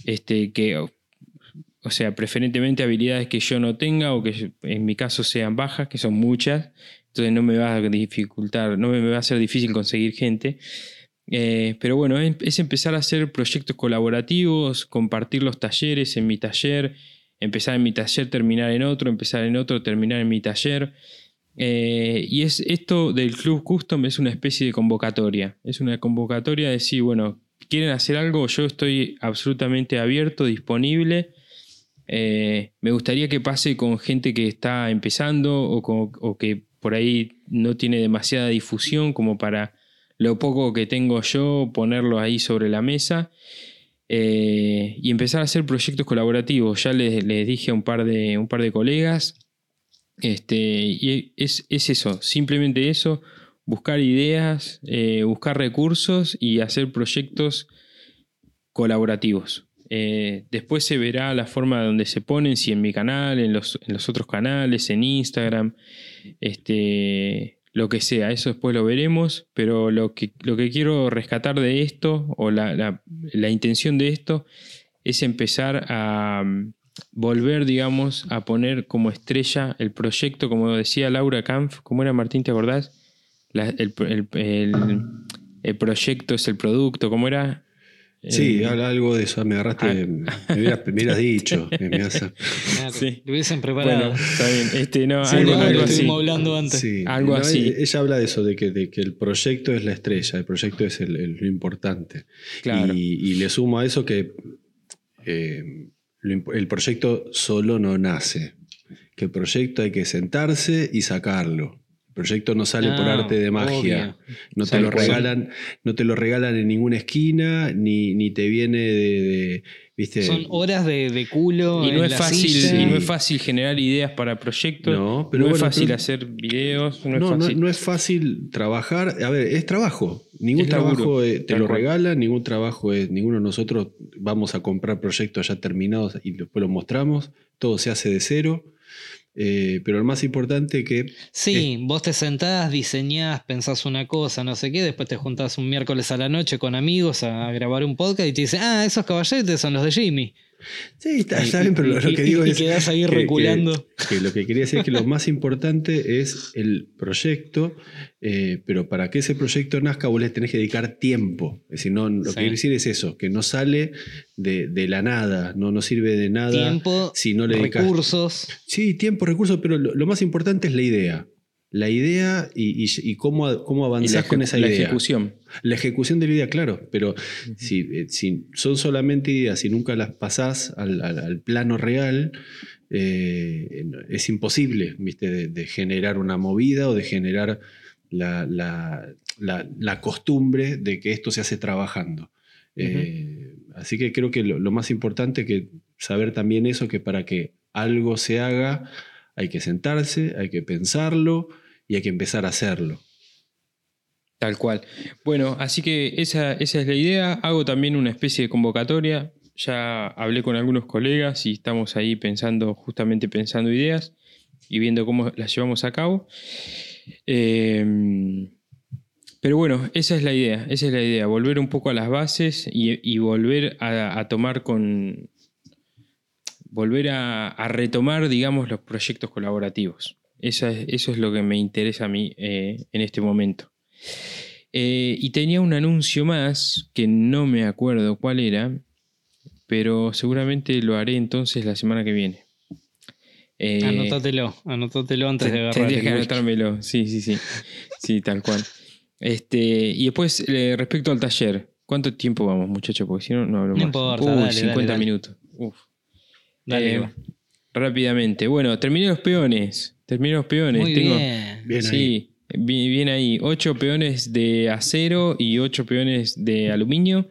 este, que, o sea, preferentemente habilidades que yo no tenga o que en mi caso sean bajas, que son muchas, entonces no me va a dificultar, no me va a ser difícil conseguir gente. Eh, pero bueno, es, es empezar a hacer proyectos colaborativos, compartir los talleres en mi taller, empezar en mi taller, terminar en otro, empezar en otro, terminar en mi taller. Eh, y es esto del Club Custom es una especie de convocatoria. Es una convocatoria de decir, bueno, quieren hacer algo, yo estoy absolutamente abierto, disponible. Eh, me gustaría que pase con gente que está empezando o, con- o que por ahí no tiene demasiada difusión como para lo poco que tengo yo ponerlo ahí sobre la mesa eh, y empezar a hacer proyectos colaborativos. Ya les, les dije a un par de, un par de colegas este, y es, es eso, simplemente eso, buscar ideas, eh, buscar recursos y hacer proyectos colaborativos. Eh, después se verá la forma donde se ponen, si en mi canal, en los, en los otros canales, en Instagram, este, lo que sea, eso después lo veremos, pero lo que, lo que quiero rescatar de esto, o la, la- la intención de esto, es empezar a mm, volver, digamos, a poner como estrella el proyecto, como decía Laura Kampf, ¿cómo era Martín, te acordás? El, el- el- el proyecto es el producto, ¿cómo era? Sí, Eh, habla algo de eso. Me agarraste. Me hubieras, me hubieras dicho. me Claro, Sí. Lo hubiesen preparado. Bueno, está bien. Este, no, Sí, algo, no, algo lo así. estuvimos hablando antes. Sí, Algo no, así. e- Ella habla de eso, de que, de que el proyecto es la estrella, el proyecto es el- el- lo importante. Claro. Y, y le sumo a eso que eh, el proyecto solo no nace. Que el proyecto hay que sentarse y sacarlo. Proyecto no sale por Ah, arte de magia. obvio. No te lo regalan, no te lo regalan en ninguna esquina, ni, ni te viene de, de- ¿viste? Son horas de, de culo. Y no, en es la fácil, y no es fácil generar ideas para proyectos. No, No, pero es fácil pero- hacer videos. No, No, es fácil. no es fácil trabajar. A ver, es trabajo. Ningún Es trabajo eh, te lo cual. regalan, ningún trabajo es. Ninguno de nosotros vamos a comprar proyectos ya terminados y después los mostramos. Todo se hace de cero. Eh, pero lo más importante que. Sí, vos te sentás, diseñás, pensás una cosa, no sé qué, después te juntás un miércoles a la noche con amigos a grabar un podcast y te dicen, ah, esos caballetes son los de Jimmy. Sí, está, bien, pero lo, que digo y es. quedás ahí que- que- reculando. Que, lo que quería decir es que lo más importante es el proyecto, eh, pero para que ese proyecto nazca, vos le tenés que dedicar tiempo. Es decir, no, lo Sí. que quiero decir es eso, que no sale de, de la nada, no, no sirve de nada. Tiempo, si no le dedicas recursos. Sí, tiempo, recursos, pero lo, lo más importante es la idea. La idea y, y- y cómo, cómo Y la, avanzás con esa la idea. ejecución. La ejecución de la idea, claro, pero si, eh, si son solamente ideas y nunca las pasás al, al- al plano real, eh, es imposible ¿viste? De, de generar una movida o de generar la, la- la- la costumbre de que esto se hace trabajando. Eh, así que creo que lo, lo más importante que saber también eso, que para que algo se haga hay que sentarse, hay que pensarlo y hay que empezar a hacerlo. Tal cual. Bueno, así que esa, esa es la idea. Hago también una especie de convocatoria. Ya hablé con algunos colegas y estamos ahí pensando, justamente pensando ideas y viendo cómo las llevamos a cabo. Eh, pero bueno, esa es la idea, esa es la idea, volver un poco a las bases y, volver a, tomar con... volver a retomar, digamos, los proyectos colaborativos. Esa es- eso es lo que me interesa a mí eh, en este momento. Eh, y tenía un anuncio más que no me acuerdo cuál era, pero seguramente lo haré entonces la semana que viene. Eh, Anótatelo, anótatelo antes de agarrar. Tendrías que anotármelo, sí, sí, sí. Sí, tal cual. Este, y después, eh, respecto al taller, ¿cuánto tiempo vamos, muchachos? Porque si no, no hablo No más. importa, Uy, dale, 50 dale, dale. minutos. Uf. Dale, Eh, rápidamente. Bueno, terminé los peones. Terminé los peones. Muy Tengo, bien. Bien ahí. sí, bien ahí. Ocho peones de acero y ocho peones de aluminio.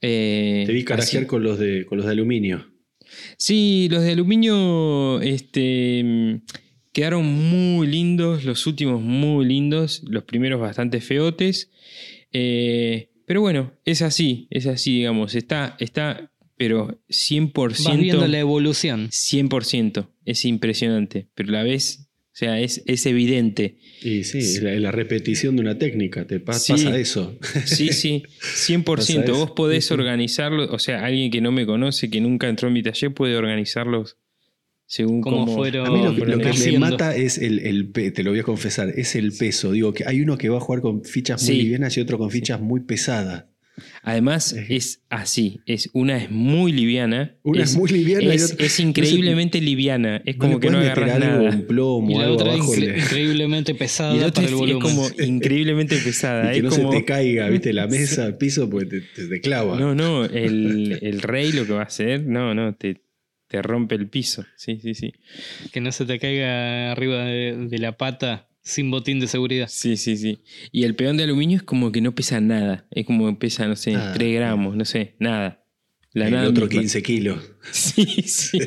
Eh, Te vi carajear con los de, con los de aluminio. Sí, los de aluminio este, mm, quedaron muy lindos, los últimos muy lindos, los primeros bastante feotes. Eh, pero bueno, es así, es así, digamos, está, está, pero 100%. Vas viendo la evolución. 100%, es impresionante, pero a la vez, o sea, es, es evidente. Y sí, es la, la repetición de una técnica, te pa- Sí. pasa eso. Sí, sí, 100%. Pasa eso. Vos podés Sí, sí. organizarlo, o sea, alguien que no me conoce, que nunca entró en mi taller, puede organizarlos según cómo fueron- A mí lo, que- lo que me mata es el, el te lo voy a confesar, es el peso. Digo que hay uno que va a jugar con fichas muy Sí. livianas y otro con fichas muy pesadas. Además, es así. Es, una es muy liviana. Una es muy liviana y Es, otra- es increíblemente liviana. Es como que no agarras algo, nada. un plomo, Y la algo otra abajo. le- increíblemente pesada Y la otra para es, el es como increíblemente pesada. y que es no como- se te caiga, viste, la mesa, el piso, pues te, te- te clava. No, no. El, el rey lo que va a hacer, no, no, te, te rompe el piso. Sí, sí, sí. Que no se te caiga arriba de, de la pata sin botín de seguridad. Sí, sí, sí. Y el peón de aluminio es como que no pesa nada. Es como que pesa, no sé, Nada. 3 gramos, no sé, nada. La el nada otro misma. 15 kilos. Sí, sí.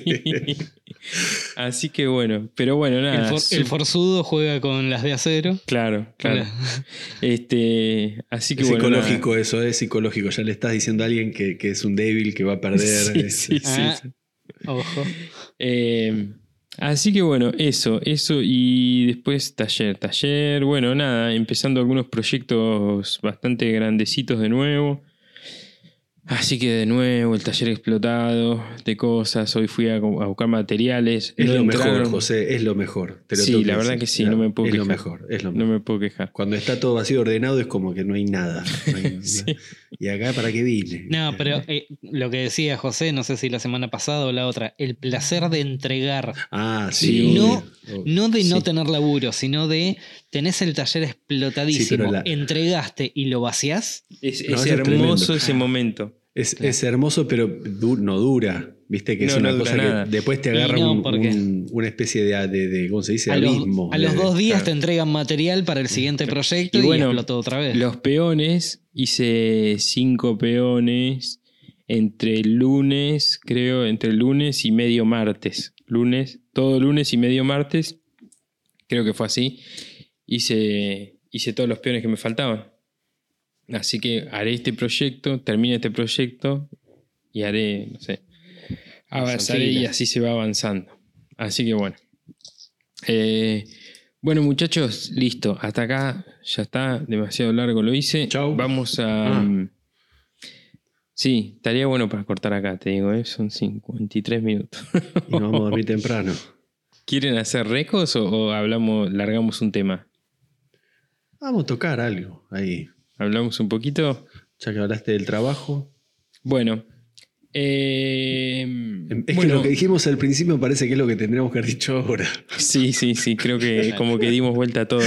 Así que bueno, pero bueno, El, nada. for- el forzudo juega con las de acero. Claro, claro. Este, así que Es bueno. psicológico eso, es psicológico. Ya le estás diciendo a alguien que, que es un débil, que va a perder. Sí, es- sí, sí. Ah, Ojo. Eh, así que bueno, eso, eso y después taller, taller, bueno, nada, empezando algunos proyectos bastante grandecitos de nuevo. Así que de nuevo el taller explotado de cosas, hoy fui a, a buscar materiales. Es no lo mejor. José, es lo mejor. Te lo Sí, la verdad decir. que sí, no me puedo Es lo quejar. mejor, es lo No mejor. me puedo quejar. Cuando está todo vacío ordenado es como que no hay nada. No hay- no- Sí. Y acá, ¿para qué vine? No, pero eh, lo que decía José, no sé si la semana pasada o la otra, el placer de entregar. Ah, sí. Obvio, No, obvio. No de no Sí. tener laburo, sino de tenés el taller explotadísimo, Sí, pero la- entregaste y lo vaciás. Es, No, es eso es hermoso tremendo. ese momento. Es, es hermoso, pero du- no dura. Viste que es una no cosa nada. que después te agarra no, un- porque- un- una especie de, de, de- ¿cómo se dice? A los, Abismo. a los dos días claro. te entregan material para el siguiente proyecto Y y, bueno, explotó otra vez. Los peones, hice cinco peones entre el lunes, creo, entre el lunes y medio martes. Lunes, todo lunes y medio martes, creo que fue así. Hice, hice todos los peones que me faltaban. Así que haré este proyecto, termine este proyecto y haré, no sé, avanzaré y así se va avanzando. Así que bueno. Eh, bueno, muchachos, listo. Hasta acá ya está. Demasiado largo lo hice. Chau. Vamos a. Ah. mm, Sí, estaría bueno para cortar acá, te digo, ¿eh? son 53 minutos. Y nos vamos a dormir temprano. ¿Quieren hacer recos o, o hablamos, largamos un tema? Vamos a tocar algo ahí. ¿Hablamos un poquito? Ya que hablaste del trabajo. Bueno, Eh, Es que lo que dijimos al principio parece que es lo que tendríamos que haber dicho ahora. Sí, sí, sí, creo que como que dimos vuelta a todo.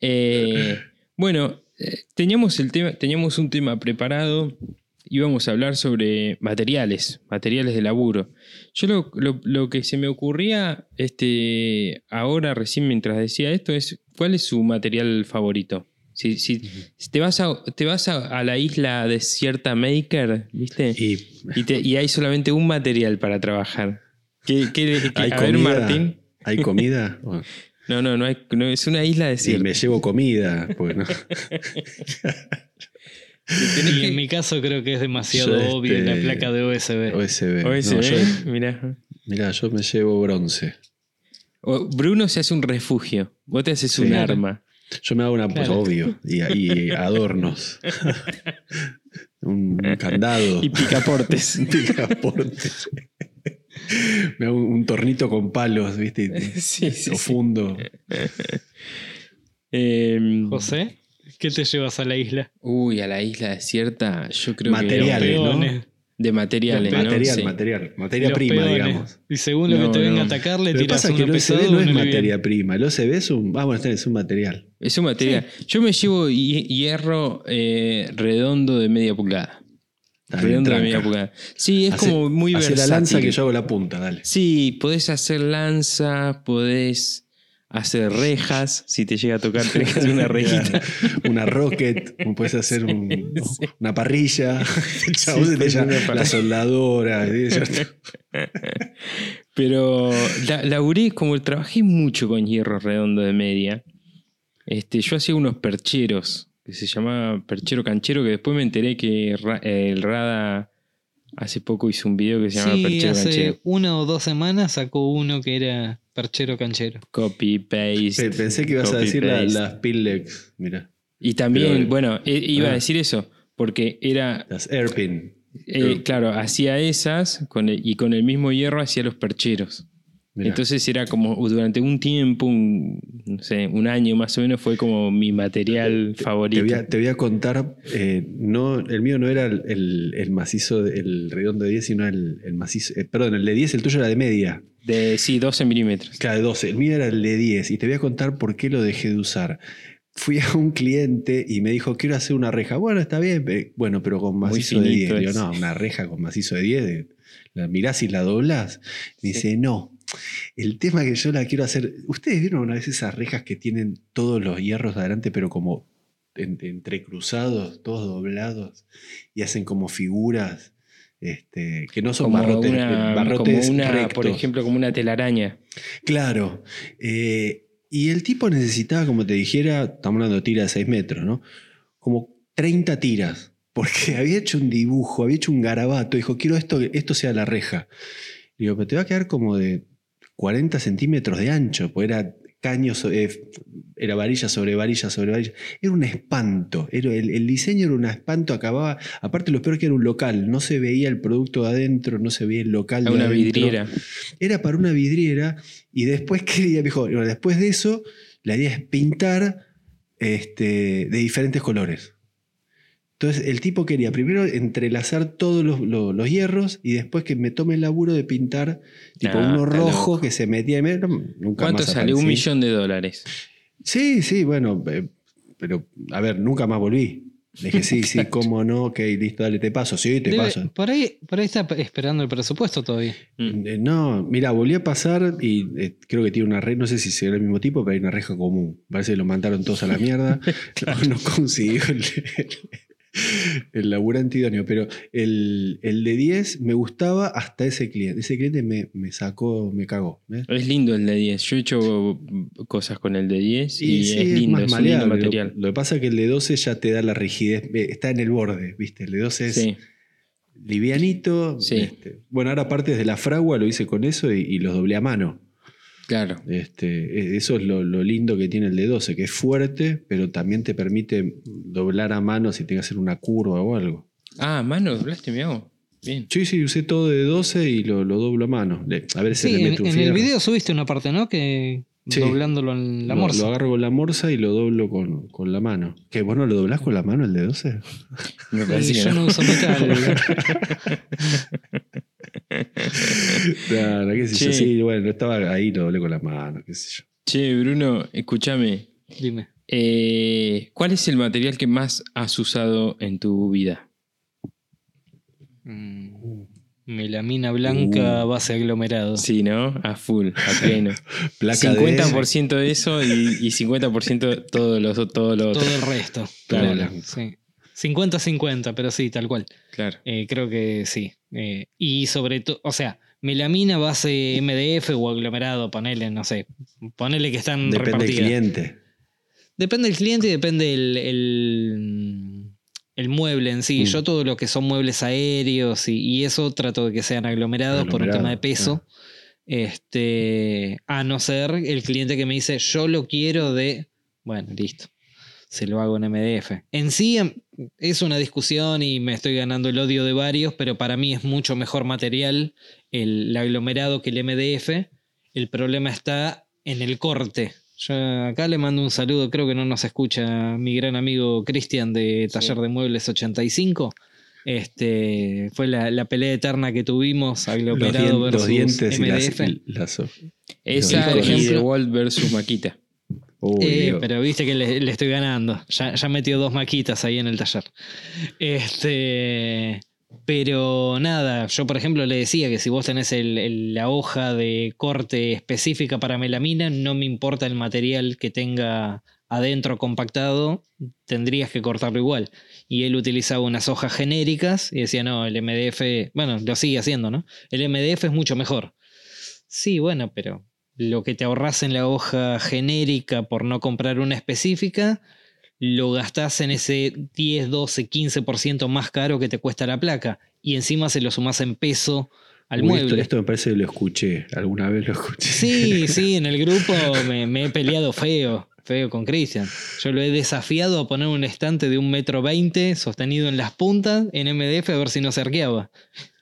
Eh, bueno, eh, teníamos, el tema, teníamos un tema preparado, íbamos a hablar sobre materiales, materiales de laburo. Yo lo, lo- lo que se me ocurría este, ahora, recién mientras decía esto, es ¿cuál es su material favorito? Si, si- si te vas, a, te vas a, a la isla desierta Maker, ¿viste? Y Y, te- y hay solamente un material para trabajar. ¿Qué, qué- qué- hay a ver. Martín. ¿Hay comida? No, no, no, hay, no, es una isla y desierta. me llevo comida. porque no- Y que- en mi caso creo que es demasiado Yo, obvio este, la placa de USB. OSB. OSB, No, yo- mirá. mirá, yo me llevo bronce. Bruno se hace un refugio. Vos te haces Sí. un arma. Yo me hago una, pues Claro. obvio, y, y adornos. un, un candado. Y picaportes. Un picaporte. me hago un, tornito con palos, ¿viste? Sí, sí, fundo. Eh, José, ¿qué te llevas a la isla? uy, a la isla desierta, yo creo Materiales, que. ¿no? De materiales, ¿no? material, Sí. material. Materia Los prima, peones. digamos. Y según lo No, que te venga no. a atacar, le Lo que tiras pasa es que el pesado no es materia prima. El OSB es un. Ah, bueno, es un material. Es un material. Yo me llevo hi- hierro eh, redondo de media pulgada. Redondo de media pulgada. Sí, es Hace- como muy hace versátil. la lanza que yo hago la punta, dale. Sí, podés hacer lanza, podés hacer rejas. Si te llega a tocar, tenés que hacer una rejita. una rocket, puedes hacer un- una parrilla. Chabón Sí, se te la soldadora. Pero la, laburé, como trabajé mucho con hierro redondo de media, este, yo hacía unos percheros, que se llamaba perchero canchero, que después me enteré que el Rada hace poco hizo un video que se llama Sí, perchero hace canchero. una o dos semanas sacó uno que era perchero canchero. Copy, paste. Pe- Pensé que ibas a decir la- las Pillex. Mira, Y también, Pero- bueno, e- iba a Ah. decir eso, porque era, las Airpin. eh, claro, hacía esas con el- y con el mismo hierro hacía los percheros. Mirá. Entonces era como durante un tiempo, un, no sé, un año más o menos, fue como mi material te, favorito. voy a, te voy a contar, eh, no, el mío no era el, el- el macizo, el redondo de 10, sino el, el macizo, eh, perdón, el de 10, el tuyo era de media. De, sí, 12 milímetros. Claro, de 12. El mío era el de 10 y te voy a contar por qué lo dejé de usar. Fui a un cliente y me dijo, quiero hacer una reja. Bueno, está bien, pe- bueno, pero con macizo de 10. finito Le digo, no, una reja con macizo de 10, de- la mirás y la doblás. Me dice, no, el tema que yo la quiero hacer... ¿Ustedes vieron una vez esas rejas que tienen todos los hierros de adelante, pero como en- entrecruzados, todos doblados, y hacen como figuras este, que no son Como barrotes, una, barrotes como una, rectos. por ejemplo, como una telaraña. Claro. eh, y el tipo necesitaba, como te dijera, estamos hablando de tiras de 6 metros, ¿no? Como 30 tiras. Porque había hecho un dibujo, había hecho un garabato. Dijo, quiero esto, esto sea la reja. Y digo, pero te va a quedar como de 40 centímetros de ancho, porque era caño, eh, era varilla sobre varilla sobre varilla. Era un espanto. Era, el, el diseño era un espanto, acababa. Aparte, lo peor es que era un local. No se veía el producto de adentro, no se veía el local de Una adentro vidriera. era para una vidriera y después quería, me dijo, "Bueno, después de eso, la idea es pintar este, de diferentes colores. Entonces el tipo quería primero entrelazar todos los, los- los hierros y después que me tome el laburo de pintar tipo No, uno rojo loco. que se metía en medio. Nunca ¿Cuánto más sale? Un millón de dólares. Sí, sí, bueno, eh, pero a ver, nunca más volví. Le dije, sí, sí, cómo no, ok, listo, dale, te paso, sí, te Debe- paso. por, ahí, por ahí está esperando el presupuesto todavía. Mm. Eh, No, mira, volví a pasar y eh, creo que tiene una reja, no sé si será el mismo tipo, pero hay una reja común. Parece que lo mandaron todos a la mierda. no, no consiguió el, el laburante idóneo, pero el, el de 10 me gustaba hasta ese cliente. Ese cliente me, me sacó, me cagó. ¿ves? Es lindo el de 10. Yo he hecho cosas con el de 10 y, sí, es lindo, más es un lindo maleable. Lo- material. Lo, que pasa es que el de 12 ya te da la rigidez, eh, está en el borde, ¿viste? El de 12 es Sí. livianito. Sí. este, bueno, ahora partes de la fragua lo hice con eso y, y los doblé a mano. Claro. Este, e- eso es lo, lo lindo que tiene el de 12, que es fuerte, pero también te permite doblar a mano si tienes que hacer una curva o algo. Ah, mano, doblaste mi hago. Bien. Sí, sí, usé todo de 12 y lo, lo doblo a mano. A ver si Sí, le en, meto un en el video subiste una parte, ¿no? Que, Sí. doblándolo en la lo, morsa. lo agarro con la morsa y lo doblo con, con la mano. ¿Qué? ¿Vos no lo doblás con la mano el de 12? Me Y parece que yo no uso metal. Claro, qué sé yo. Sí, bueno, estaba ahí, lo doblé con la mano, qué sé yo. Che, Bruno, escúchame. Dime. Eh, ¿Cuál es el material que más has usado en tu vida? Mm, Melamina blanca, base aglomerado. Sí, ¿no? A full, a pleno. Placa 50% de eso y, y 50% todos los todos los Todo el resto. Claro. Claro, sí. 50-50, pero sí, tal cual. Claro. Eh, creo que sí. Eh, y sobre todo, o sea, melamina base MDF o aglomerado, ponele, no sé. Ponele que están Depende del cliente. Depende del cliente y depende el, el, el mueble en sí. Mm. Yo todo lo que son muebles aéreos y, y eso trato de que sean aglomerados por un tema de peso. Este, a no ser el cliente que me dice, yo lo quiero de. Bueno, listo. Se lo hago en MDF. En sí em, es una discusión y me estoy ganando el odio de varios, pero para mí es mucho mejor material el, el aglomerado que el MDF. El problema está en el corte. Yo acá le mando un saludo, creo que no nos escucha mi gran amigo Cristian de Taller de Muebles 85. Este, fue la, la pelea eterna que tuvimos, Los, aglomerado los versus dientes y las, MDF. las ho- Esa por y ejemplo- The Walt versus Maquita. Eh, pero viste que le, le estoy ganando. Ya, ya metió dos maquitas ahí en el taller. Este. Pero nada, yo por ejemplo le decía que si vos tenés el- la hoja de corte específica para melamina, no me importa el material que tenga adentro compactado, tendrías que cortarlo igual. Y él utilizaba unas hojas genéricas y decía, no, el MDF, bueno, lo sigue haciendo, ¿no? El MDF es mucho mejor. Sí, bueno, pero lo que te ahorras en la hoja genérica por no comprar una específica, lo gastás en ese 10, 12, 15% más caro que te cuesta la placa. Y encima se lo sumás en peso al Uy, mueble. Esto, esto me parece que lo escuché. Alguna vez lo escuché. Sí, sí, en el grupo me, me he peleado feo, feo con Cristian. Yo lo he desafiado a poner un estante de un metro veinte sostenido en las puntas en MDF a ver si no se arqueaba.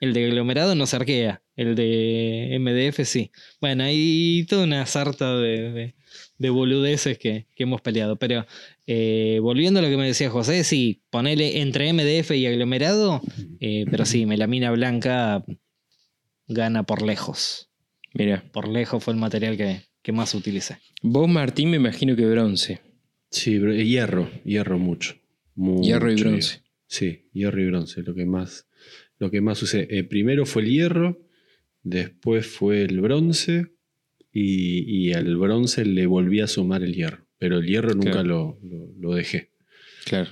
El de aglomerado no se arquea, el de MDF sí. Bueno, hay toda una sarta de, de- de boludeces que, que hemos peleado. Pero eh, volviendo a lo que me decía José, sí, ponele entre MDF y aglomerado, eh, pero sí, melamina blanca gana por lejos Mira, por lejos fue el material que, que más utilicé. vos Martín me imagino que bronce. Sí, bro- hierro, hierro mucho. Hierro y Mucho bronce. hierro. Sí, hierro y bronce, lo que más, lo que más usé. Eh, primero fue el hierro, después fue el bronce y, y al bronce le volví a sumar el hierro. Pero el hierro nunca Claro. lo, lo- lo dejé. Claro.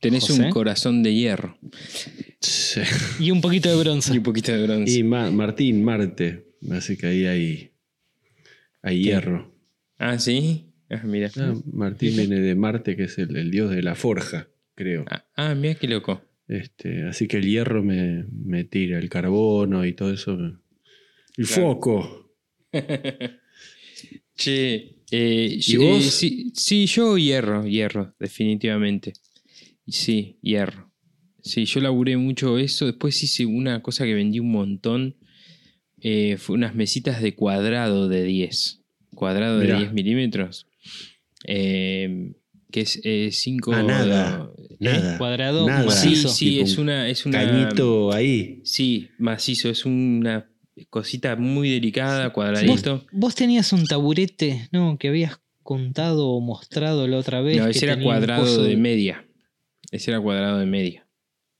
Tenés José. un corazón de hierro Sí. Y un poquito de y bronce. un poquito de bronce. Y Ma- Martín, Marte, hace que ahí hay, hay ¿Qué? hierro. Ah, sí. Ah, mira. Ah, Martín viene de Marte, que es el, el dios de la forja, creo. Ah, ah, mira qué loco. Este, así que el hierro me, me tira, el carbono y todo eso. me- El Claro. foco. Che, eh, ¿Y vos? eh, sí, sí, yo hierro, hierro, definitivamente. Sí, hierro. Sí, yo laburé mucho eso. Después hice una cosa que vendí un montón. eh, fue unas mesitas de cuadrado de 10. Cuadrado Mirá. de 10 milímetros. eh, que es 5... Ah, nada. Nada. Cuadrado, Nada. Sí, macizo. sí, Tipo es un una, es una... Cañito ahí. Sí, macizo. Es una cosita muy delicada, ¿Vos, cuadradito. vos tenías un taburete, ¿no? Que habías contado o mostrado la otra vez. No, que ese era tenía un cuadrado de media. Ese era cuadrado de media.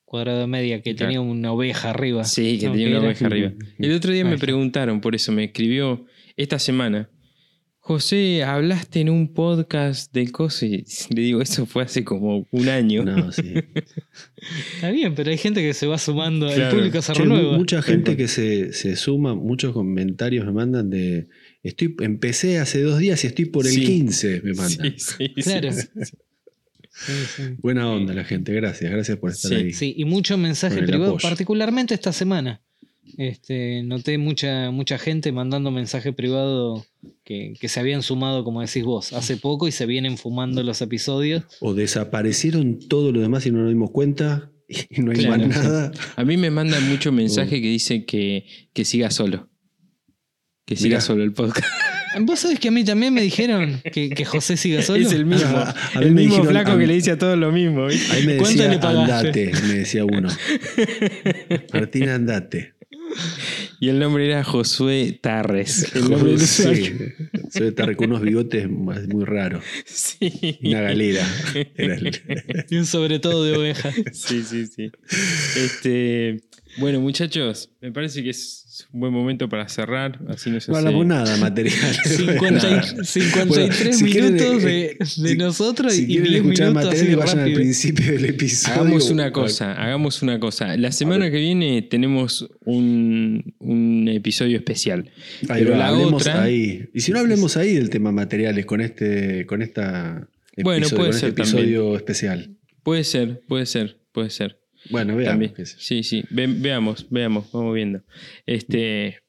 Cuadrado de media que Claro. tenía una oveja arriba. Sí, que No, tenía ¿qué una era? oveja arriba. El otro día me preguntaron, por eso me escribió esta semana. José, hablaste en un podcast del coso y le digo, eso fue hace como un año. No, sí. Está bien, pero hay gente que se va sumando, el Claro. público se Che, renueva. mu- mucha gente que se, se suma, muchos comentarios me mandan de. Estoy, empecé hace dos días y estoy por el Sí. 15, me mandan. Sí, sí, sí, Claro. sí, sí. Sí, sí. Buena onda la gente, gracias, gracias por estar Sí. ahí. Sí, y mucho mensaje privado, apoyo. particularmente esta semana. Este, noté mucha, mucha gente mandando mensaje privado que, que se habían sumado, como decís vos, hace poco y se vienen fumando los episodios. O desaparecieron todo lo demás y no nos dimos cuenta y no hay Claro. más nada. A mí me mandan mucho mensaje que dice que, que siga solo. Que siga Mirá. solo el podcast. Vos sabés que a mí también me dijeron que, que José siga solo. Es el mismo. A mí el me mismo dijeron- flaco a mí- que le dice a todos lo mismo. ¿viste? Ahí me ¿Cuánto decía, le pagaste? andate, me decía uno. Martín, andate. Y el nombre era Josué Tarres. El nombre usuario. suele estar con unos bigotes muy muy raros. Sí. Una galera. Era el- Y un sobre todo de oveja. Sí, sí, sí. Este, bueno, muchachos, me parece que es un buen momento para cerrar. Así no se No hace- hablamos nada material. 50 y- 53 Bueno, si minutos eh, de, de si- nosotros si y quieren 10 escuchar minutos así material, vayan al principio del episodio. Hagamos una cosa, hagamos una cosa. La semana que viene tenemos un, un episodio especial. Ahí pero va, la hablemos otra. ahí. Y si no hablemos ahí del tema materiales con este, con esta Bueno, episodio, puede con este ser episodio especial. Puede ser, puede ser, puede ser. Bueno, veamos. Sí, sí. Ve- veamos, veamos, vamos viendo. Este.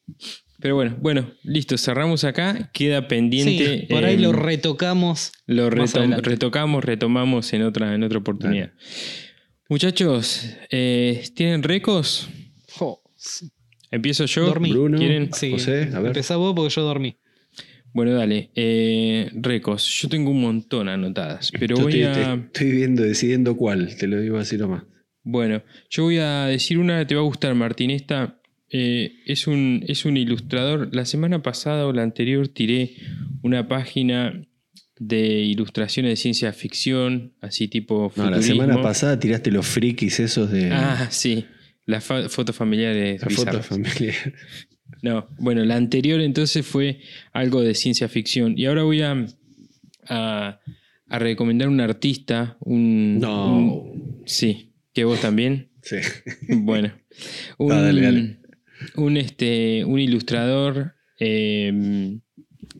Pero bueno, bueno, listo, cerramos acá. Queda pendiente. Sí, por ahí eh, lo retocamos. Lo adelante. retocamos, retomamos en otra, en otra oportunidad. Muchachos, eh, ¿tienen recos? Sí. Empiezo yo. Dormí. Bruno, ¿Quieren? Sí, José, a ver. Empezá vos porque yo dormí. Bueno, dale. Eh, recos. Yo tengo un montón anotadas, pero Yo voy estoy, a. te- estoy viendo, decidiendo cuál, te lo digo así nomás. Bueno, yo voy a decir una que te va a gustar, Martín. Esta eh, es, un, es un ilustrador. La semana pasada o la anterior tiré una página de ilustraciones de ciencia ficción, así tipo No, la semana pasada tiraste los frikis esos de Ah, sí. Las fa- fotos familiares la foto bizarras. familiar. No, bueno, la anterior entonces fue algo de ciencia ficción. Y ahora voy a, a, a recomendar un artista, un... No. un- sí, que vos también. Sí. Bueno, un, Ah, dale, dale. un, este, un ilustrador eh,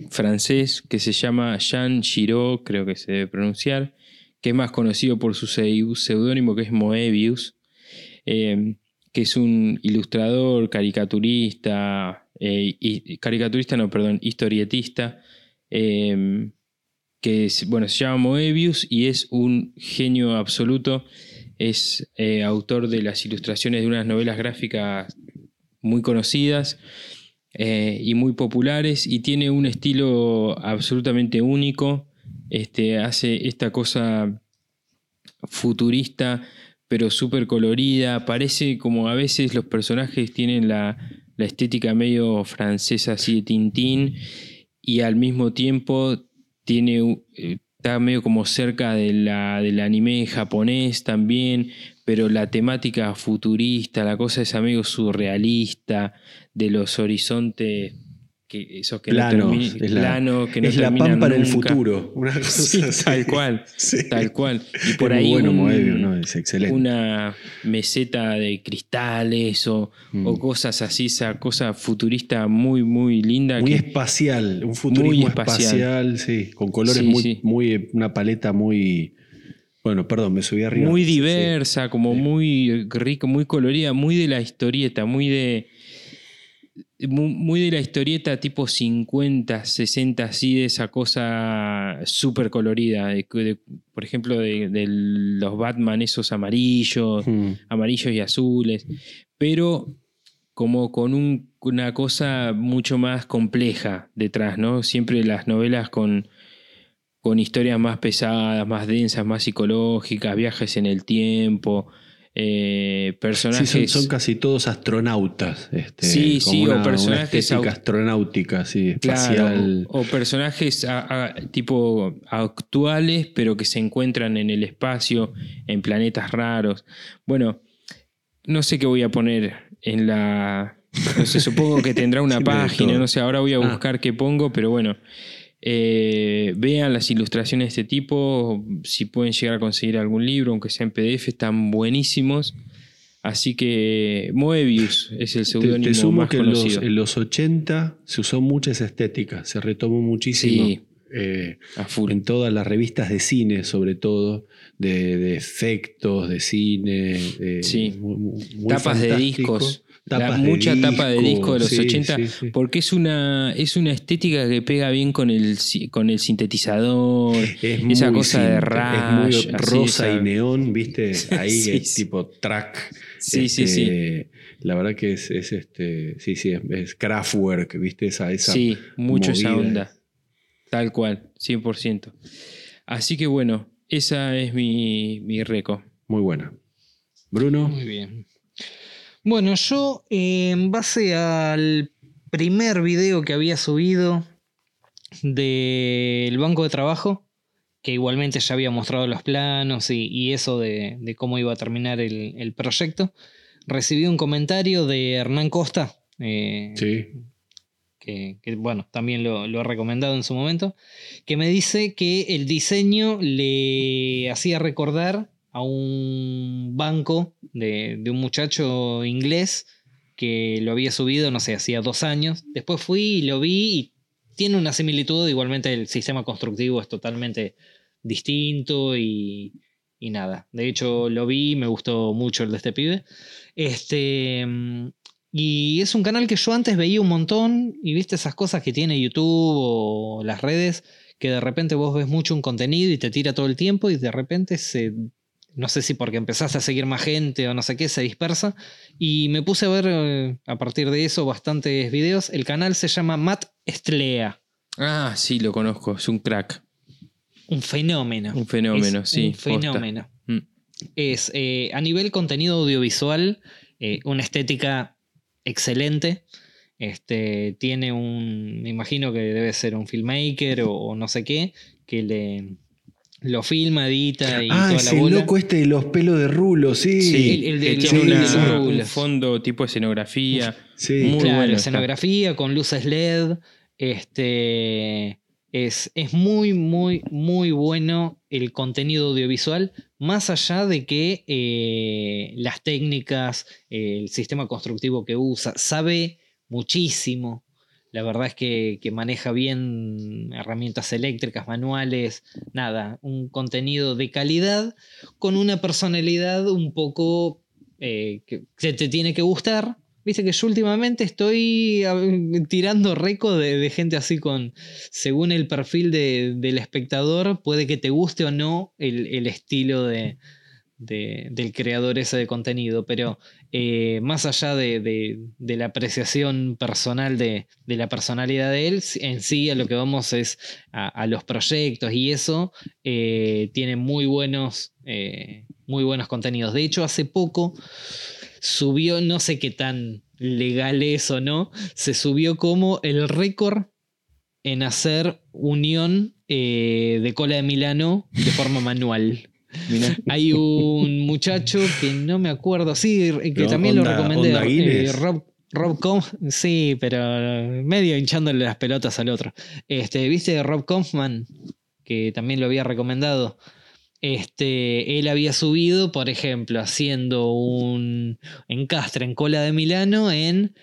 francés que se llama Jean Giraud, creo que se debe pronunciar, que es más conocido por su seu- seudónimo que es Moebius, eh, que es un ilustrador, caricaturista, eh, y, caricaturista no, perdón, historietista, eh, que es, bueno, se llama Moebius y es un genio absoluto es eh, autor de las ilustraciones de unas novelas gráficas muy conocidas eh, y muy populares y tiene un estilo absolutamente único. Este, hace esta cosa futurista pero súper colorida. Parece como a veces los personajes tienen la, la estética medio francesa así de Tintín y al mismo tiempo tiene eh, está medio como cerca de la, del anime japonés también, pero la temática futurista, la cosa esa medio surrealista, de los horizontes que esos que no terminan, es la- plano, que no es la pampa en el nunca. futuro. Una cosa Sí, así. tal cual, Sí. tal cual. Y por Es ahí bueno un- Moebius, ¿no? Es excelente. una meseta de cristales o, Mm. o cosas así, esa cosa futurista muy, muy linda. Muy que- espacial, un futurismo Muy espacial. espacial. sí, con colores Sí, muy, muy, una paleta muy, bueno, perdón, me subí arriba. muy diversa, como muy rico, muy colorida, muy de la historieta, muy de. Muy, muy de la historieta tipo 50, 60, así de esa cosa súper colorida. de- de- por ejemplo, de, de los Batman, esos amarillos, Mm. amarillos y azules, pero como con un- una cosa mucho más compleja detrás, ¿no? Siempre las novelas con, con historias más pesadas, más densas, más psicológicas, viajes en el tiempo, eh, Sí, personajes... son, son casi todos astronautas. Este, Sí, como sí, o una, una personajes au- astronáutica, sí, Claro, espacial. o, o personajes a- a- tipo actuales, pero que se encuentran en el espacio, en planetas raros. Bueno, no sé qué voy a poner en la. No sé, supongo que tendrá una página, no sé, ahora voy a Ah. buscar qué pongo, pero bueno. Eh, vean las ilustraciones de este tipo, si pueden llegar a conseguir algún libro, aunque sea en PDF, están buenísimos. Así que Moebius es el Te, seudónimo te sumo más que en los, conocido. en los 80 se usó mucha esa estética, se retomó muchísimo. Sí. eh, A full. en todas las revistas de cine, sobre todo, de, de efectos, de cine, de- Sí. muy- muy- muy tapas de discos. Tapas La- de mucha tapa de disco de los sí, 80, sí, sí. porque es una, es una estética que pega bien con el, con el sintetizador. Es esa cosa de Es muy así, rosa y neón, ¿viste? Ahí Sí, es sí. tipo track. Sí, sí, Este, La verdad que es, es este. Sí, sí, es, es Kraftwerk, ¿viste? Esa, esa Sí, mucho esa onda. Tal cual, 100%. Así que bueno, esa es mi, mi reco. Muy buena. Bruno. Muy bien. Bueno, yo eh, en base al primer video que había subido del banco de trabajo, que igualmente ya había mostrado los planos y, y eso de, de cómo iba a terminar el, el proyecto, recibí un comentario de Hernán Costa, eh, Sí. que, que, bueno, también lo, lo he recomendado en su momento, que me dice que el diseño le hacía recordar a un banco de, de un muchacho inglés que lo había subido, no sé, hacía dos años. Después fui y lo vi y tiene una similitud, igualmente el sistema constructivo es totalmente distinto y, y nada. De hecho, lo vi, me gustó mucho el de este pibe. Este, mm, y es un canal que yo antes veía un montón y viste esas cosas que tiene YouTube o las redes, que de repente vos ves mucho un contenido y te tira todo el tiempo y de repente se... No sé si porque empezaste a seguir más gente o no sé qué, se dispersa. Y me puse a ver eh, a partir de eso bastantes videos. El canal se llama Matt Estlea. Ah, sí, lo conozco, es un crack. Un fenómeno. Un fenómeno, Es sí. Un fenómeno. Mm. Es eh, a nivel contenido audiovisual, eh, una estética excelente. Este, tiene un, me imagino que debe ser un filmmaker o, o no sé qué, que le lo filma, edita y ah, toda la bola. loco este de los pelos de rulo, sí. Sí, el- el de que tiene de un fondo tipo escenografía. Sí. Muy claro, bueno está. escenografía con luces LED. Este es, es muy, muy, muy bueno el contenido audiovisual, más allá de que eh, las técnicas, el sistema constructivo que usa, sabe muchísimo. La verdad es que, maneja bien herramientas eléctricas, manuales, nada, un contenido de calidad con una personalidad un poco eh, que, te tiene que gustar. Viste que yo últimamente estoy tirando récord de, de gente así con, según el perfil de- del espectador, puede que te guste o no el, el estilo de, de- del creador ese de contenido, pero eh, más allá de, de- la apreciación personal de, la personalidad de él, en sí a lo que vamos es a, a los proyectos y eso, eh, tiene muy buenos, eh, muy buenos contenidos. De hecho, hace poco subió, no sé qué tan legal es o no, se subió como el récord en hacer unión de cola de Milano de forma manual. Mirá. Hay un muchacho que no me acuerdo, sí, que también onda- lo recomendé. eh. Rob, Rob Conf, sí, pero medio hinchándole las pelotas al otro. Este, ¿Viste Rob Kaufman? Que también lo había recomendado. Este, él había subido, por ejemplo, haciendo un encastre en cola de Milano en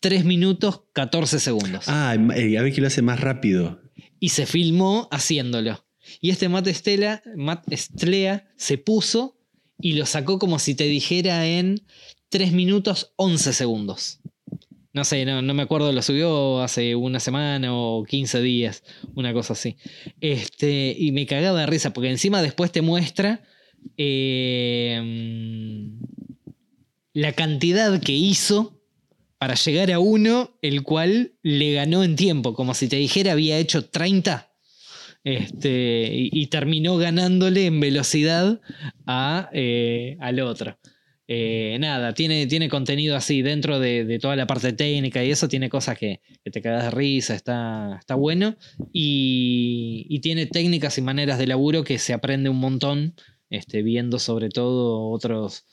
3 minutos 14 segundos. Ah, a ver que lo hace más rápido. Y se filmó haciéndolo. Y este Matt Estela, se puso y lo sacó como si te dijera en 3 minutos 11 segundos. No sé, no, no me acuerdo, lo subió hace una semana o 15 días, una cosa así. Este, y me cagaba de risa, porque encima después te muestra eh, la cantidad que hizo para llegar a uno, el cual le ganó en tiempo, como si te dijera había hecho 30. Este, y, terminó ganándole en velocidad a, eh, al otro. Eh, nada, tiene, tiene contenido así dentro de, de toda la parte técnica y eso tiene cosas que, que te cagas de risa, está, está bueno. Y, y tiene técnicas y maneras de laburo que se aprende un montón, este, viendo sobre todo otros,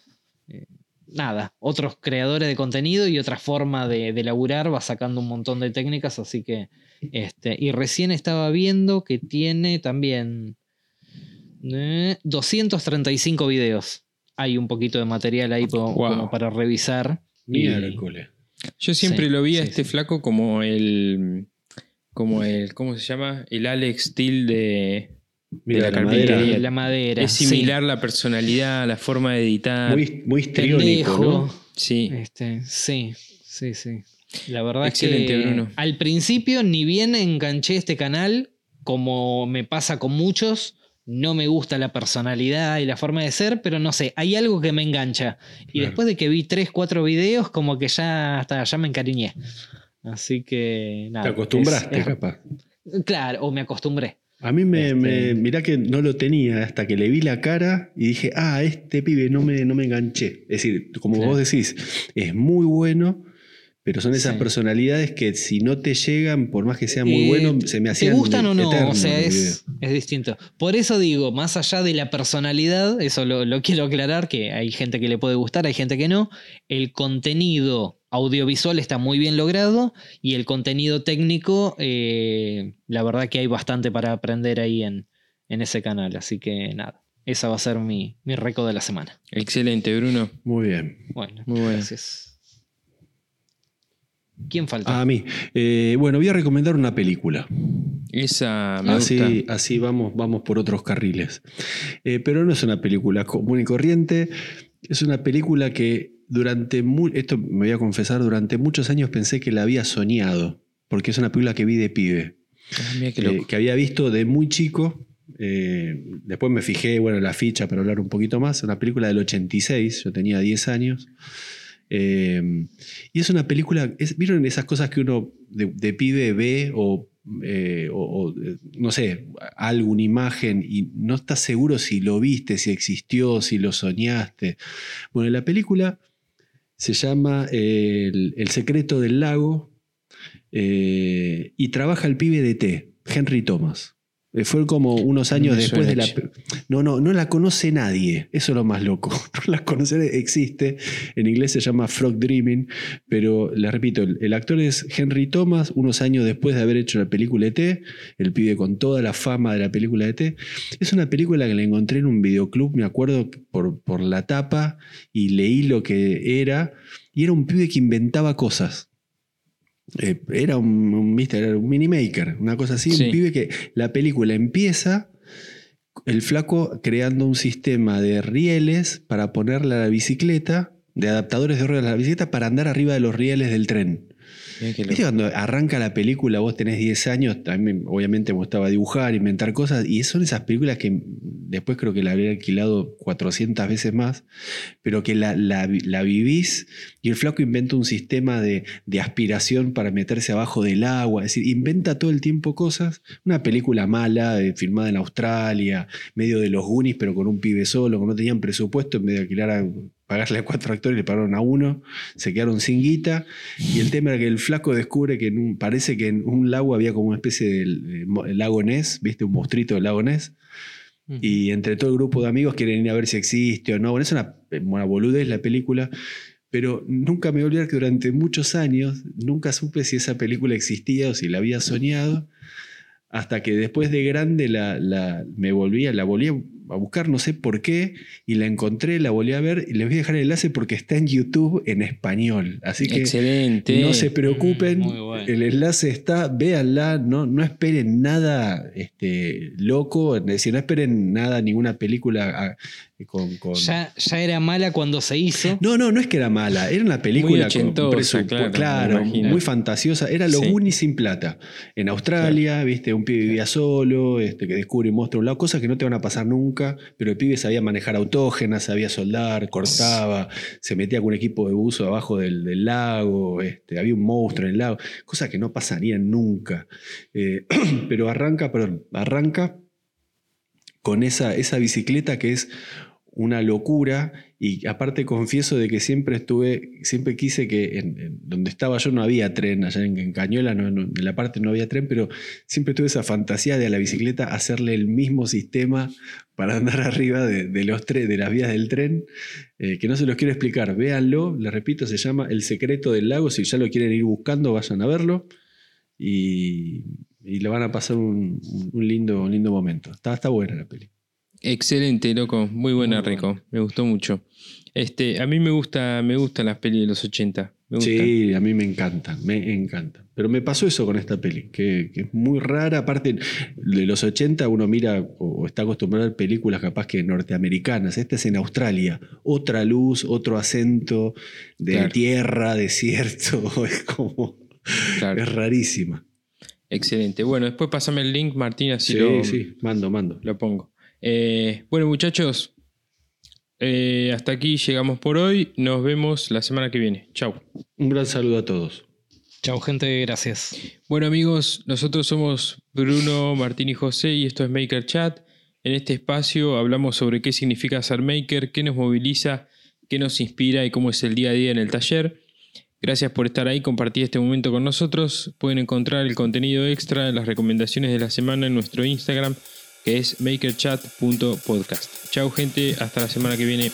eh, nada, otros creadores de contenido y otra forma de, de laburar, va sacando un montón de técnicas, así que, este, y recién estaba viendo que tiene también eh, 235 videos. Hay un poquito de material ahí po- Wow. como para revisar. Miércoles. Yo siempre Sí, lo vi a sí, este sí. flaco como el. Como el. ¿Cómo se llama? El Alex Steel de. La la, carpintería. madera. de la madera. Es sí. similar la personalidad, la forma de editar. Muy, muy histriónico. Sí. Este, sí, sí, sí. La verdad Excelente, es que Bruno. al principio ni bien enganché este canal, como me pasa con muchos, no me gusta la personalidad y la forma de ser, pero no sé, hay algo que me engancha. Y Claro. después de que vi 3, 4 videos, como que ya, hasta, ya me encariñé. Así que nada. Te acostumbraste, es- es- capaz. Claro, o me acostumbré. A mí me, Este- me- mirá que no lo tenía hasta que le vi la cara y dije, ah, este pibe no me, no me enganché. Es decir, como Claro. vos decís, es muy bueno, pero son esas Sí. personalidades que si no te llegan, por más que sea muy Eh, bueno, se me ¿Te hacían gustan o no? eternos O sea, es, es distinto. Por eso digo, más allá de la personalidad, eso lo, lo quiero aclarar, que hay gente que le puede gustar, hay gente que no. El contenido audiovisual está muy bien logrado y el contenido técnico, eh, la verdad que hay bastante para aprender ahí en, en ese canal. Así que nada, esa va a ser mi, mi récord de la semana. Excelente, Bruno. Muy bien. Bueno, Muy bueno. gracias. ¿Quién falta? A mí. Eh, bueno, voy a recomendar una película. Esa me Así, gusta. así vamos, vamos por otros carriles. Eh, pero no es una película común y corriente. Es una película que durante, esto me voy a confesar, durante muchos años pensé que la había soñado. Porque es una película que vi de pibe. Ah, eh, que había visto de muy chico. eh, después me fijé, bueno, en la ficha para hablar un poquito más. Una película del 86, yo tenía 10 años. Eh, y es una película, es- ¿vieron esas cosas que uno de, pibe ve o, eh, eh, no sé, alguna imagen y no estás seguro si lo viste, si existió, si lo soñaste? Bueno, la película se llama el, El secreto del lago eh, y trabaja el pibe de T, Henry Thomas. Eh, Fue como unos años después de la... No, no, no la conoce nadie. Eso es lo más loco. No la conoce, existe. En inglés se llama Frog Dreaming, pero les repito, el, el actor es Henry Thomas, unos años después de haber hecho la película ET, el pibe con toda la fama de la película ET. Es una película que la encontré en un videoclub, me acuerdo, por, por la tapa, y leí lo que era, y era un pibe que inventaba cosas. Eh, era un, un, ¿viste? Era un mini maker, una cosa así, Sí. un pibe que la película empieza el flaco creando un sistema de rieles para ponerle a la bicicleta, de adaptadores de ruedas a la bicicleta para andar arriba de los rieles del tren. ¿Viste cuando arranca la película, vos tenés 10 años, también obviamente me gustaba dibujar, inventar cosas, y son esas películas que después creo que la habría alquilado 400 veces más, pero que la, la, la vivís y el flaco inventa un sistema de, de aspiración para meterse abajo del agua, es decir, inventa todo el tiempo cosas. Una película mala, eh, filmada en Australia, medio de los Goonies, pero con un pibe solo, que no tenían presupuesto, en vez de alquilar a pagarle a cuatro actores, le pagaron a uno, se quedaron sin guita. Y el tema era que el flaco descubre que en un- parece que en un lago había como una especie de mo- lago Ness, ¿viste? Un monstruito del lago Ness. Y entre todo el grupo de amigos quieren ir a ver si existe o no. Bueno, es una, una boludez la película. Pero nunca me voy a olvidar que durante muchos años nunca supe si esa película existía o si la había soñado. Hasta que después de grande la, la- me volví, la volví a a buscar, no sé por qué, y la encontré, la volví a ver, y les voy a dejar el enlace porque está en YouTube en español. Así que Excelente. no se preocupen, Mm, bueno. el enlace está, véanla, no, no esperen nada este, loco, es decir, no esperen nada, ninguna película ah, con... con- Ya, ya era mala cuando se hizo. No, no, no es que era mala, era una película con ochentosa, presupu- claro, claro, muy fantasiosa, era los Sí. Sin plata. En Australia, viste, un pibe vivía solo, este, que descubre un monstruo a un lado, cosas que no te van a pasar nunca, pero el pibe sabía manejar autógenas, sabía soldar, cortaba, se metía con un equipo de buzo abajo del, del lago, este, había un monstruo en el lago, cosas que no pasarían nunca. Eh, pero arranca, perdón, arranca con esa, esa bicicleta que es una locura y aparte confieso de que siempre estuve, siempre quise que en, donde estaba yo no había tren, allá en, en Cañuela, no, en la parte no había tren, pero siempre tuve esa fantasía de a la bicicleta hacerle el mismo sistema para andar arriba de, los tre- de las vías del tren, eh, que no se los quiero explicar, véanlo, les repito, se llama El secreto del lago, si ya lo quieren ir buscando, vayan a verlo y, le van a pasar un, lindo, lindo momento. Está, está buena la peli. Excelente, loco. Muy buena, Muy Rico. Me gustó mucho. Este, a mí me gusta, me gustan las pelis de los 80. Me gustan. Sí, a mí me encantan, me encantan. Pero me pasó eso con esta peli, que, que es muy rara. Aparte, de los 80 uno mira o, o está acostumbrado a ver películas capaz que norteamericanas. Esta es en Australia. Otra luz, otro acento de Claro. tierra, desierto. Es como... Claro. Es rarísima. Excelente. Bueno, después pásame el link, Martín, así Sí, lo, sí, mando, mando. lo pongo. Eh, bueno, muchachos, eh, hasta aquí llegamos por hoy. Nos vemos la semana que viene. Chau. Un gran saludo a todos. Chau, gente, gracias. Bueno amigos, nosotros somos Bruno, Martín y José y esto es Maker Chat. En este espacio hablamos sobre qué significa ser maker, qué nos moviliza, qué nos inspira y cómo es el día a día en el taller. Gracias por estar ahí, compartir este momento con nosotros. Pueden encontrar el contenido extra las recomendaciones de la semana en nuestro Instagram, que es makerchat.podcast. Chao gente, hasta la semana que viene.